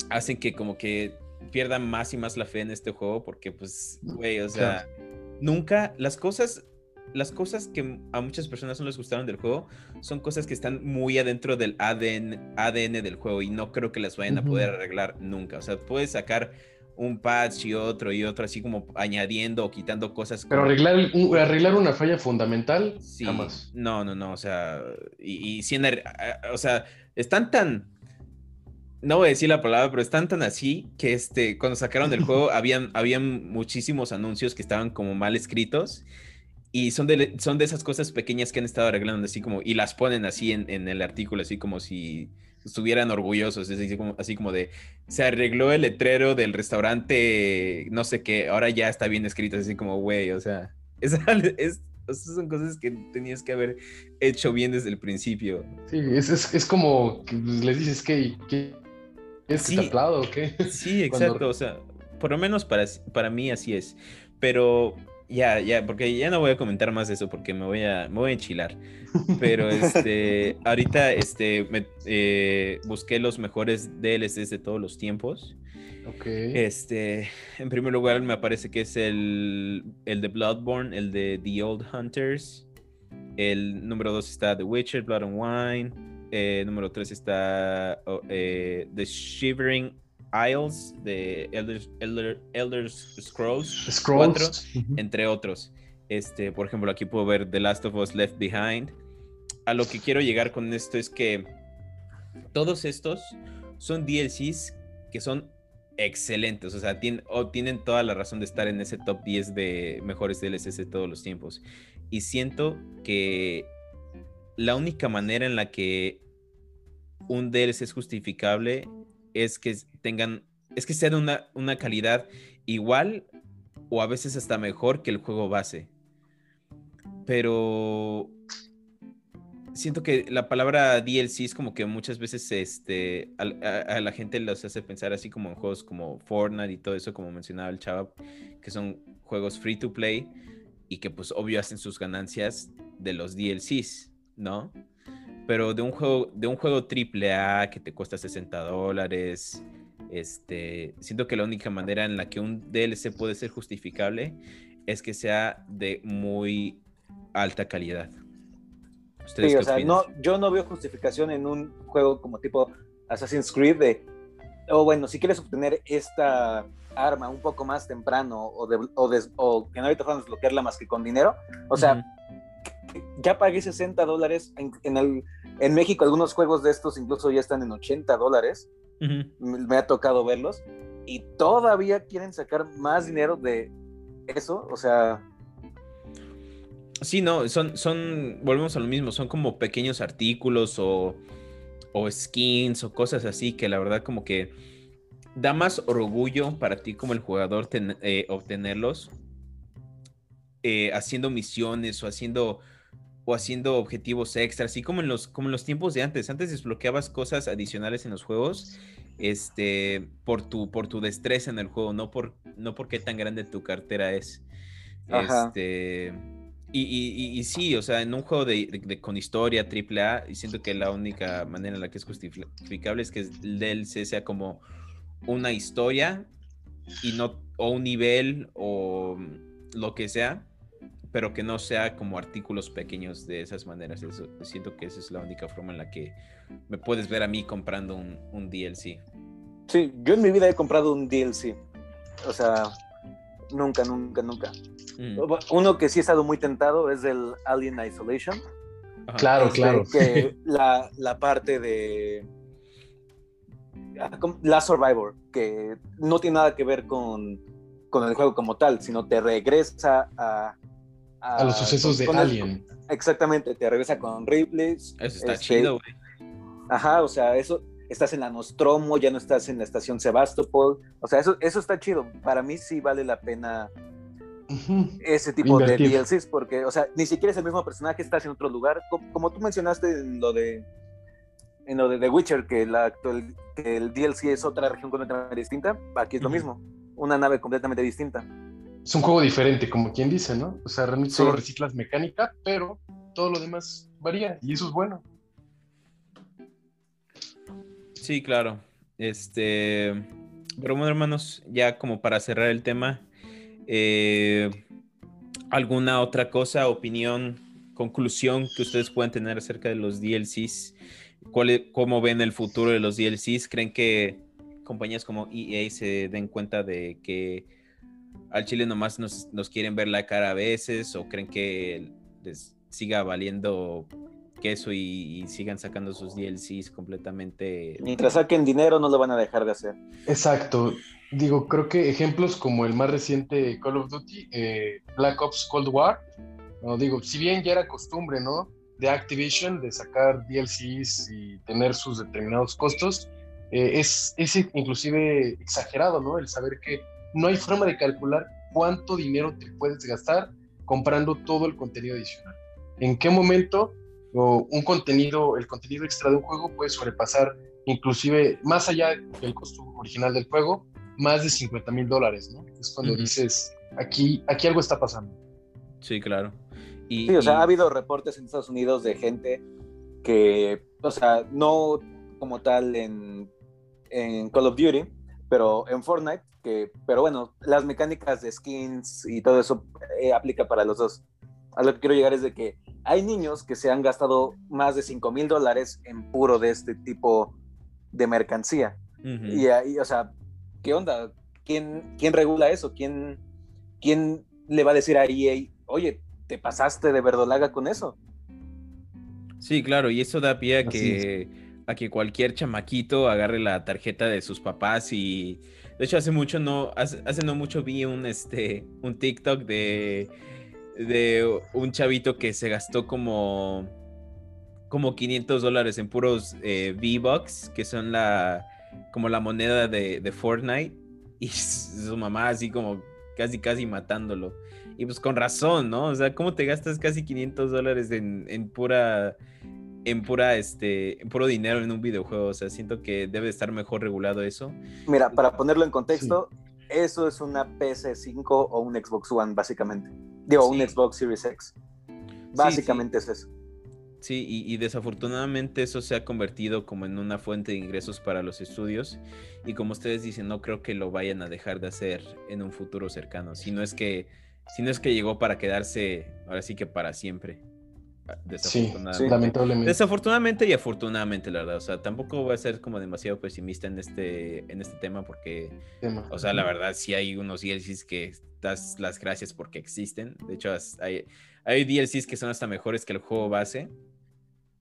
hacen que como que pierdan más y más la fe en este juego porque pues, güey, o sea, nunca las cosas las cosas que a muchas personas no les gustaron del juego son cosas que están muy adentro del ADN, ADN del juego y no creo que las vayan a poder arreglar nunca. O sea, puedes sacar un patch y otro y otro, así como añadiendo o quitando cosas. Pero arreglar, arreglar una falla fundamental, sí, No, no, no, o sea, y, y o sea, están tan, no voy a decir la palabra, pero están tan así que este, cuando sacaron del juego habían, habían muchísimos anuncios que estaban como mal escritos y son de, son de esas cosas pequeñas que han estado arreglando así como, y las ponen así en, en el artículo, así como si estuvieran orgullosos, así como, así como de, se arregló el letrero del restaurante, no sé qué, ahora ya está bien escrito, así como, güey, o sea, es, es, esas son cosas que tenías que haber hecho bien desde el principio. Sí, es, es, es como que les dices que, que es sí, o qué. Sí, exacto, o sea, por lo menos para, para mí así es, pero ya, ya, porque ya no voy a comentar más de eso porque me voy a, me voy a enchilar. Pero este, ahorita este, me, eh, busqué los mejores DLCs de todos los tiempos. Ok. Este, en primer lugar me parece que es el, el de Bloodborne, el de The Old Hunters. El número dos está The Witcher, Blood and Wine. Eh, número tres está oh, eh, The Shivering Isles de Elder, Scrolls, 4, entre otros. Este, por ejemplo, aquí puedo ver The Last of Us Left Behind. A lo que quiero llegar con esto es que todos estos son DLCs que son excelentes, o sea, tienen, tienen toda la razón de estar en ese top 10 de mejores DLCs de todos los tiempos. Y siento que la única manera en la que un DLC es justificable es que tengan, es que sean una, una calidad igual o a veces hasta mejor que el juego base. Pero siento que la palabra DLC es como que muchas veces este, a, la gente los hace pensar así como en juegos como Fortnite y todo eso, como mencionaba el chava, que son juegos free to play y que pues obvio hacen sus ganancias de los DLCs, ¿no? Pero de un juego, de un juego triple A que te cuesta 60 dólares, este, siento que la única manera en la que un DLC puede ser justificable es que sea de muy alta calidad. sí, o sea, no, yo no veo justificación en un juego como tipo Assassin's Creed de, o bueno, si quieres obtener esta arma un poco más temprano o, de, o, que no hay forma de desbloquearla más que con dinero, o sea, ya pagué 60 dólares en, el, en México algunos juegos de estos incluso ya están en 80 dólares. me, ha tocado verlos. Y todavía quieren sacar más dinero de eso. O sea... Sí, no, son, son, volvemos a lo mismo, son como pequeños artículos o, o skins o cosas así que la verdad como que da más orgullo para ti como el jugador eh, obtenerlos eh, haciendo misiones o haciendo o haciendo objetivos extras, así como en los, como en los tiempos de antes. Antes desbloqueabas cosas adicionales en los juegos este, por, tu, por tu destreza en el juego, no por, no por qué tan grande tu cartera es. Este, y, y, sí, o sea, en un juego de, con historia AAA, y siento que la única manera en la que es justificable es que el DLC sea como una historia y no, o un nivel o lo que sea, pero que no sea como artículos pequeños de esas maneras. Eso, siento que esa es la única forma en la que me puedes ver a mí comprando un, un DLC. Sí, yo en mi vida he comprado un DLC. O sea, nunca, nunca, nunca. Mm. Uno que sí he estado muy tentado es el Alien Isolation. Claro, este, claro. Que la, la parte de ah, la Survivor, que no tiene nada que ver con, con el juego como tal, sino te regresa a, a, los sucesos de Alien. exactamente, te regresa con Ripley. Eso está este, chido, güey. Ajá, o sea, eso, estás en la Nostromo, ya no estás en la estación Sebastopol. O sea, eso, eso está chido. Para mí sí vale la pena ese tipo de DLCs, porque, o sea, ni siquiera es el mismo personaje, estás en otro lugar. Como, tú mencionaste en lo de en lo de The Witcher, que, la, que el DLC es otra región completamente distinta, aquí es lo mismo, una nave completamente distinta es un juego diferente, como quien dice, ¿no? O sea, realmente solo reciclas mecánica, pero todo lo demás varía y eso es bueno. Sí, claro. Este, pero bueno, hermanos, ya como para cerrar el tema, eh, ¿alguna otra cosa, opinión, conclusión que ustedes puedan tener acerca de los DLCs? ¿Cuál, ¿Cómo ven el futuro de los DLCs? ¿Creen que compañías como EA se den cuenta de que al Chile nomás nos, quieren ver la cara a veces o creen que les siga valiendo queso y, sigan sacando sus DLCs completamente. Mientras saquen dinero no lo van a dejar de hacer. Exacto. Digo, creo que ejemplos como el más reciente Call of Duty, eh, Black Ops Cold War, no, digo, si bien ya era costumbre, ¿no? De Activision de sacar DLCs y tener sus determinados costos, eh, es, es inclusive exagerado, ¿no? El saber que no hay forma de calcular cuánto dinero te puedes gastar comprando todo el contenido adicional. ¿En qué momento un contenido, el contenido extra de un juego puede sobrepasar inclusive más allá del costo original del juego, más de 50 mil dólares, ¿no? Es cuando dices, aquí, aquí algo está pasando. Sí, claro. Y, sí, o sea, ha habido reportes en Estados Unidos de gente que, o sea, no como tal en, en Call of Duty, pero en Fortnite, que, pero bueno, las mecánicas de skins y todo eso eh, aplica para los dos. A lo que quiero llegar es de que hay niños que se han gastado más de 5 mil dólares en puro de este tipo de mercancía. y, ahí, o sea, ¿qué onda? ¿Quién, quién regula eso? ¿Quién, ¿Quién le va a decir a EA, oye, te pasaste de verdolaga con eso? Sí, claro, y eso da pie a que a que cualquier chamaquito agarre la tarjeta de sus papás y de hecho hace mucho no hace, no mucho vi un este un TikTok de de un chavito que se gastó como como 500 dólares en puros eh, V-Bucks que son la como la moneda de, de Fortnite y su mamá así como casi casi matándolo y pues con razón, ¿no? O sea, ¿cómo te gastas casi 500 dólares en, en pura en pura este en puro dinero en un videojuego. O sea, siento que debe estar mejor regulado eso. Mira, para ponerlo en contexto, eso es una PS5 o un Xbox One, básicamente. Digo, un Xbox Series X. Básicamente es eso. Sí, y, desafortunadamente eso se ha convertido como en una fuente de ingresos para los estudios. Y como ustedes dicen, no creo que lo vayan a dejar de hacer en un futuro cercano. Si no es que, si no es que llegó para quedarse, ahora sí que para siempre. Desafortunadamente. Sí, lamentablemente. Desafortunadamente y afortunadamente, la verdad. O sea, tampoco voy a ser como demasiado pesimista en este, en este tema porque, o sea, la verdad sí hay unos DLCs que das las gracias porque existen. De hecho, hay, hay DLCs que son hasta mejores que el juego base.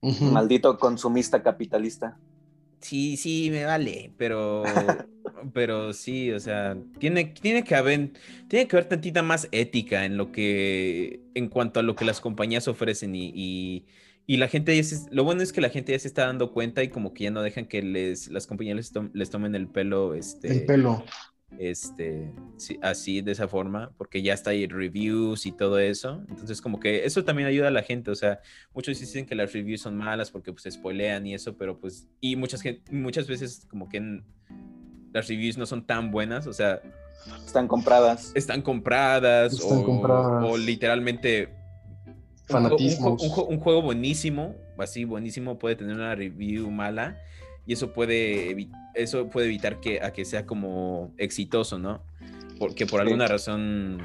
Maldito consumista capitalista. Sí, sí, me vale, pero, pero sí, o sea, tiene, tiene que haber, tiene que haber tantita más ética en lo que, en cuanto a lo que las compañías ofrecen y, y, la gente, ya lo bueno es que la gente ya se está dando cuenta y como que ya no dejan que les, las compañías les, tomen el pelo, este, el pelo. este, así de esa forma, porque ya está ahí reviews y todo eso. Entonces, como que eso también ayuda a la gente. O sea, muchos dicen que las reviews son malas porque pues spoilean y eso, pero pues, y muchas, muchas veces como que las reviews no son tan buenas, o sea... Están compradas. Están compradas, Están o, compradas. o literalmente Fanatismos. Un, un, un, juego buenísimo, así buenísimo, puede tener una review mala y eso puede, eso puede evitar que, a que sea como exitoso, ¿no? Porque por alguna razón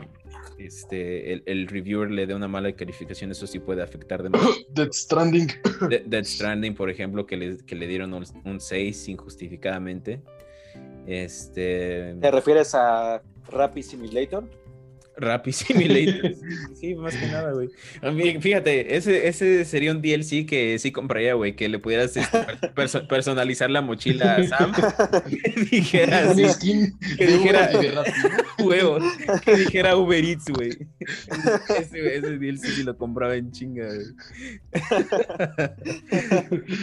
este, el, el, reviewer le dé una mala calificación, eso sí puede afectar demasiado. Dead Stranding. De, Dead Stranding, por ejemplo, que le, que le dieron un, un 6 injustificadamente. Este... ¿Te refieres a Rapid Simulator? Rapid Simulator. sí, más que nada, güey. Fíjate, ese, ese sería un DLC que sí compraría, güey, que le pudieras este, perso personalizar la mochila a Sam. que dijera, así, que dijera, huevo, que dijera Uber Eats, güey. Ese, ese DLC sí lo compraba en chinga, güey.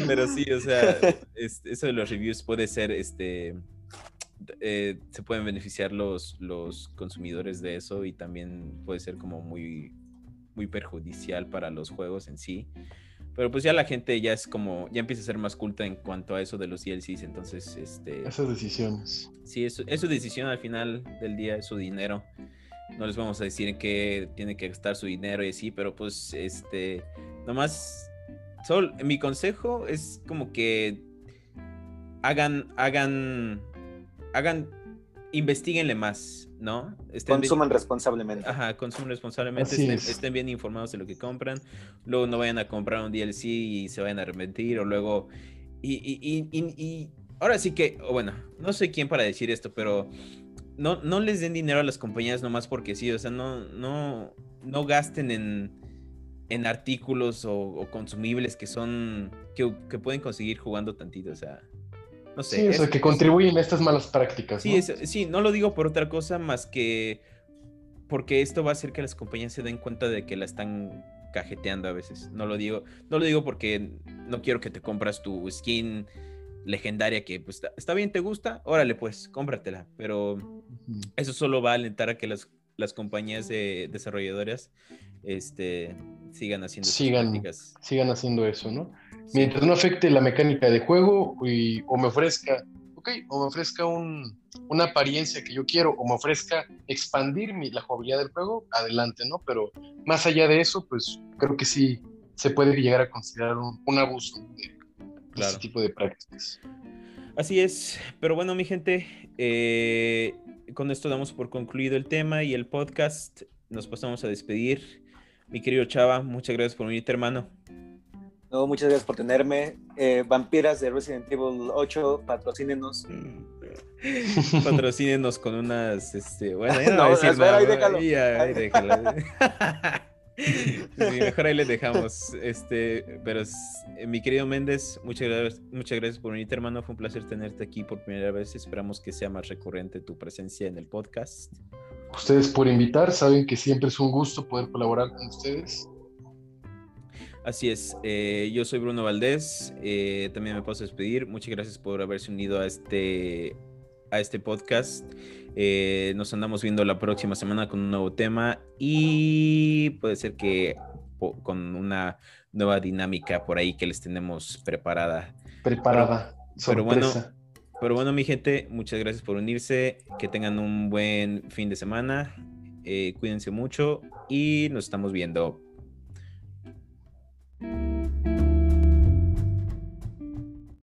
Pero sí, o sea, es, eso de los reviews puede ser, este, eh, se pueden beneficiar los, los consumidores de eso y también puede ser como muy, muy perjudicial para los juegos en sí. Pero pues ya la gente ya es como, ya empieza a ser más culta en cuanto a eso de los DLCs, entonces, este... Esas decisiones. Sí, es, es su decisión al final del día, es su dinero. No les vamos a decir en qué tiene que gastar su dinero y así, pero pues, este, nomás, Sol, mi consejo es como que hagan, hagan hagan, investiguenle más, ¿no? Estén consuman bien, responsablemente. Ajá, consuman responsablemente, estén, estén, bien informados de lo que compran, luego no vayan a comprar un DLC y se vayan a arrepentir, o luego, y, y, y, y ahora sí que, bueno, no sé quién para decir esto, pero no, no les den dinero a las compañías nomás porque sí, o sea, no, no, no gasten en, en artículos o, o consumibles que son, que, que pueden conseguir jugando tantito, o sea, no sé. Sí, o sea, que contribuyen a estas malas prácticas. Sí, ¿no? Es, sí, no lo digo por otra cosa más que porque esto va a hacer que las compañías se den cuenta de que la están cajeteando a veces. No lo digo, no lo digo porque no quiero que te compras tu skin legendaria que pues está bien, te gusta, órale pues, cómpratela, pero eso solo va a alentar a que las, las compañías de desarrolladoras este, sigan haciendo sigan, sigan haciendo eso, ¿no? Mientras no afecte la mecánica de juego y, o me ofrezca, ok, o me ofrezca un, una apariencia que yo quiero, o me ofrezca expandir mi, la jugabilidad del juego, adelante, ¿no? Pero más allá de eso, pues creo que sí se puede llegar a considerar un, un abuso de, claro. ese tipo de prácticas. Así es, pero bueno, mi gente, eh, con esto damos por concluido el tema y el podcast. Nos pasamos a despedir. Mi querido Chava, muchas gracias por venirte, hermano. No, muchas gracias por tenerme. Eh, vampiras de Resident Evil 8, patrocínenos. patrocínenos con unas, este, bueno, ya no, no voy a decir nada. Ahí déjalo. Ya, ahí déjalo. sí, mejor ahí les dejamos. Este, pero eh, mi querido Méndez, muchas gracias, muchas gracias por venirte, hermano. Fue un placer tenerte aquí por primera vez. Esperamos que sea más recurrente tu presencia en el podcast. Ustedes por invitar, saben que siempre es un gusto poder colaborar con ustedes. Así es, eh, yo soy Bruno Valdés, eh, también me paso a despedir. Muchas gracias por haberse unido a este, a este podcast. Eh, nos andamos viendo la próxima semana con un nuevo tema y puede ser que con una nueva dinámica por ahí que les tenemos preparada. Preparada. Pero, pero bueno, pero bueno, mi gente, muchas gracias por unirse. Que tengan un buen fin de semana. Eh, cuídense mucho y nos estamos viendo.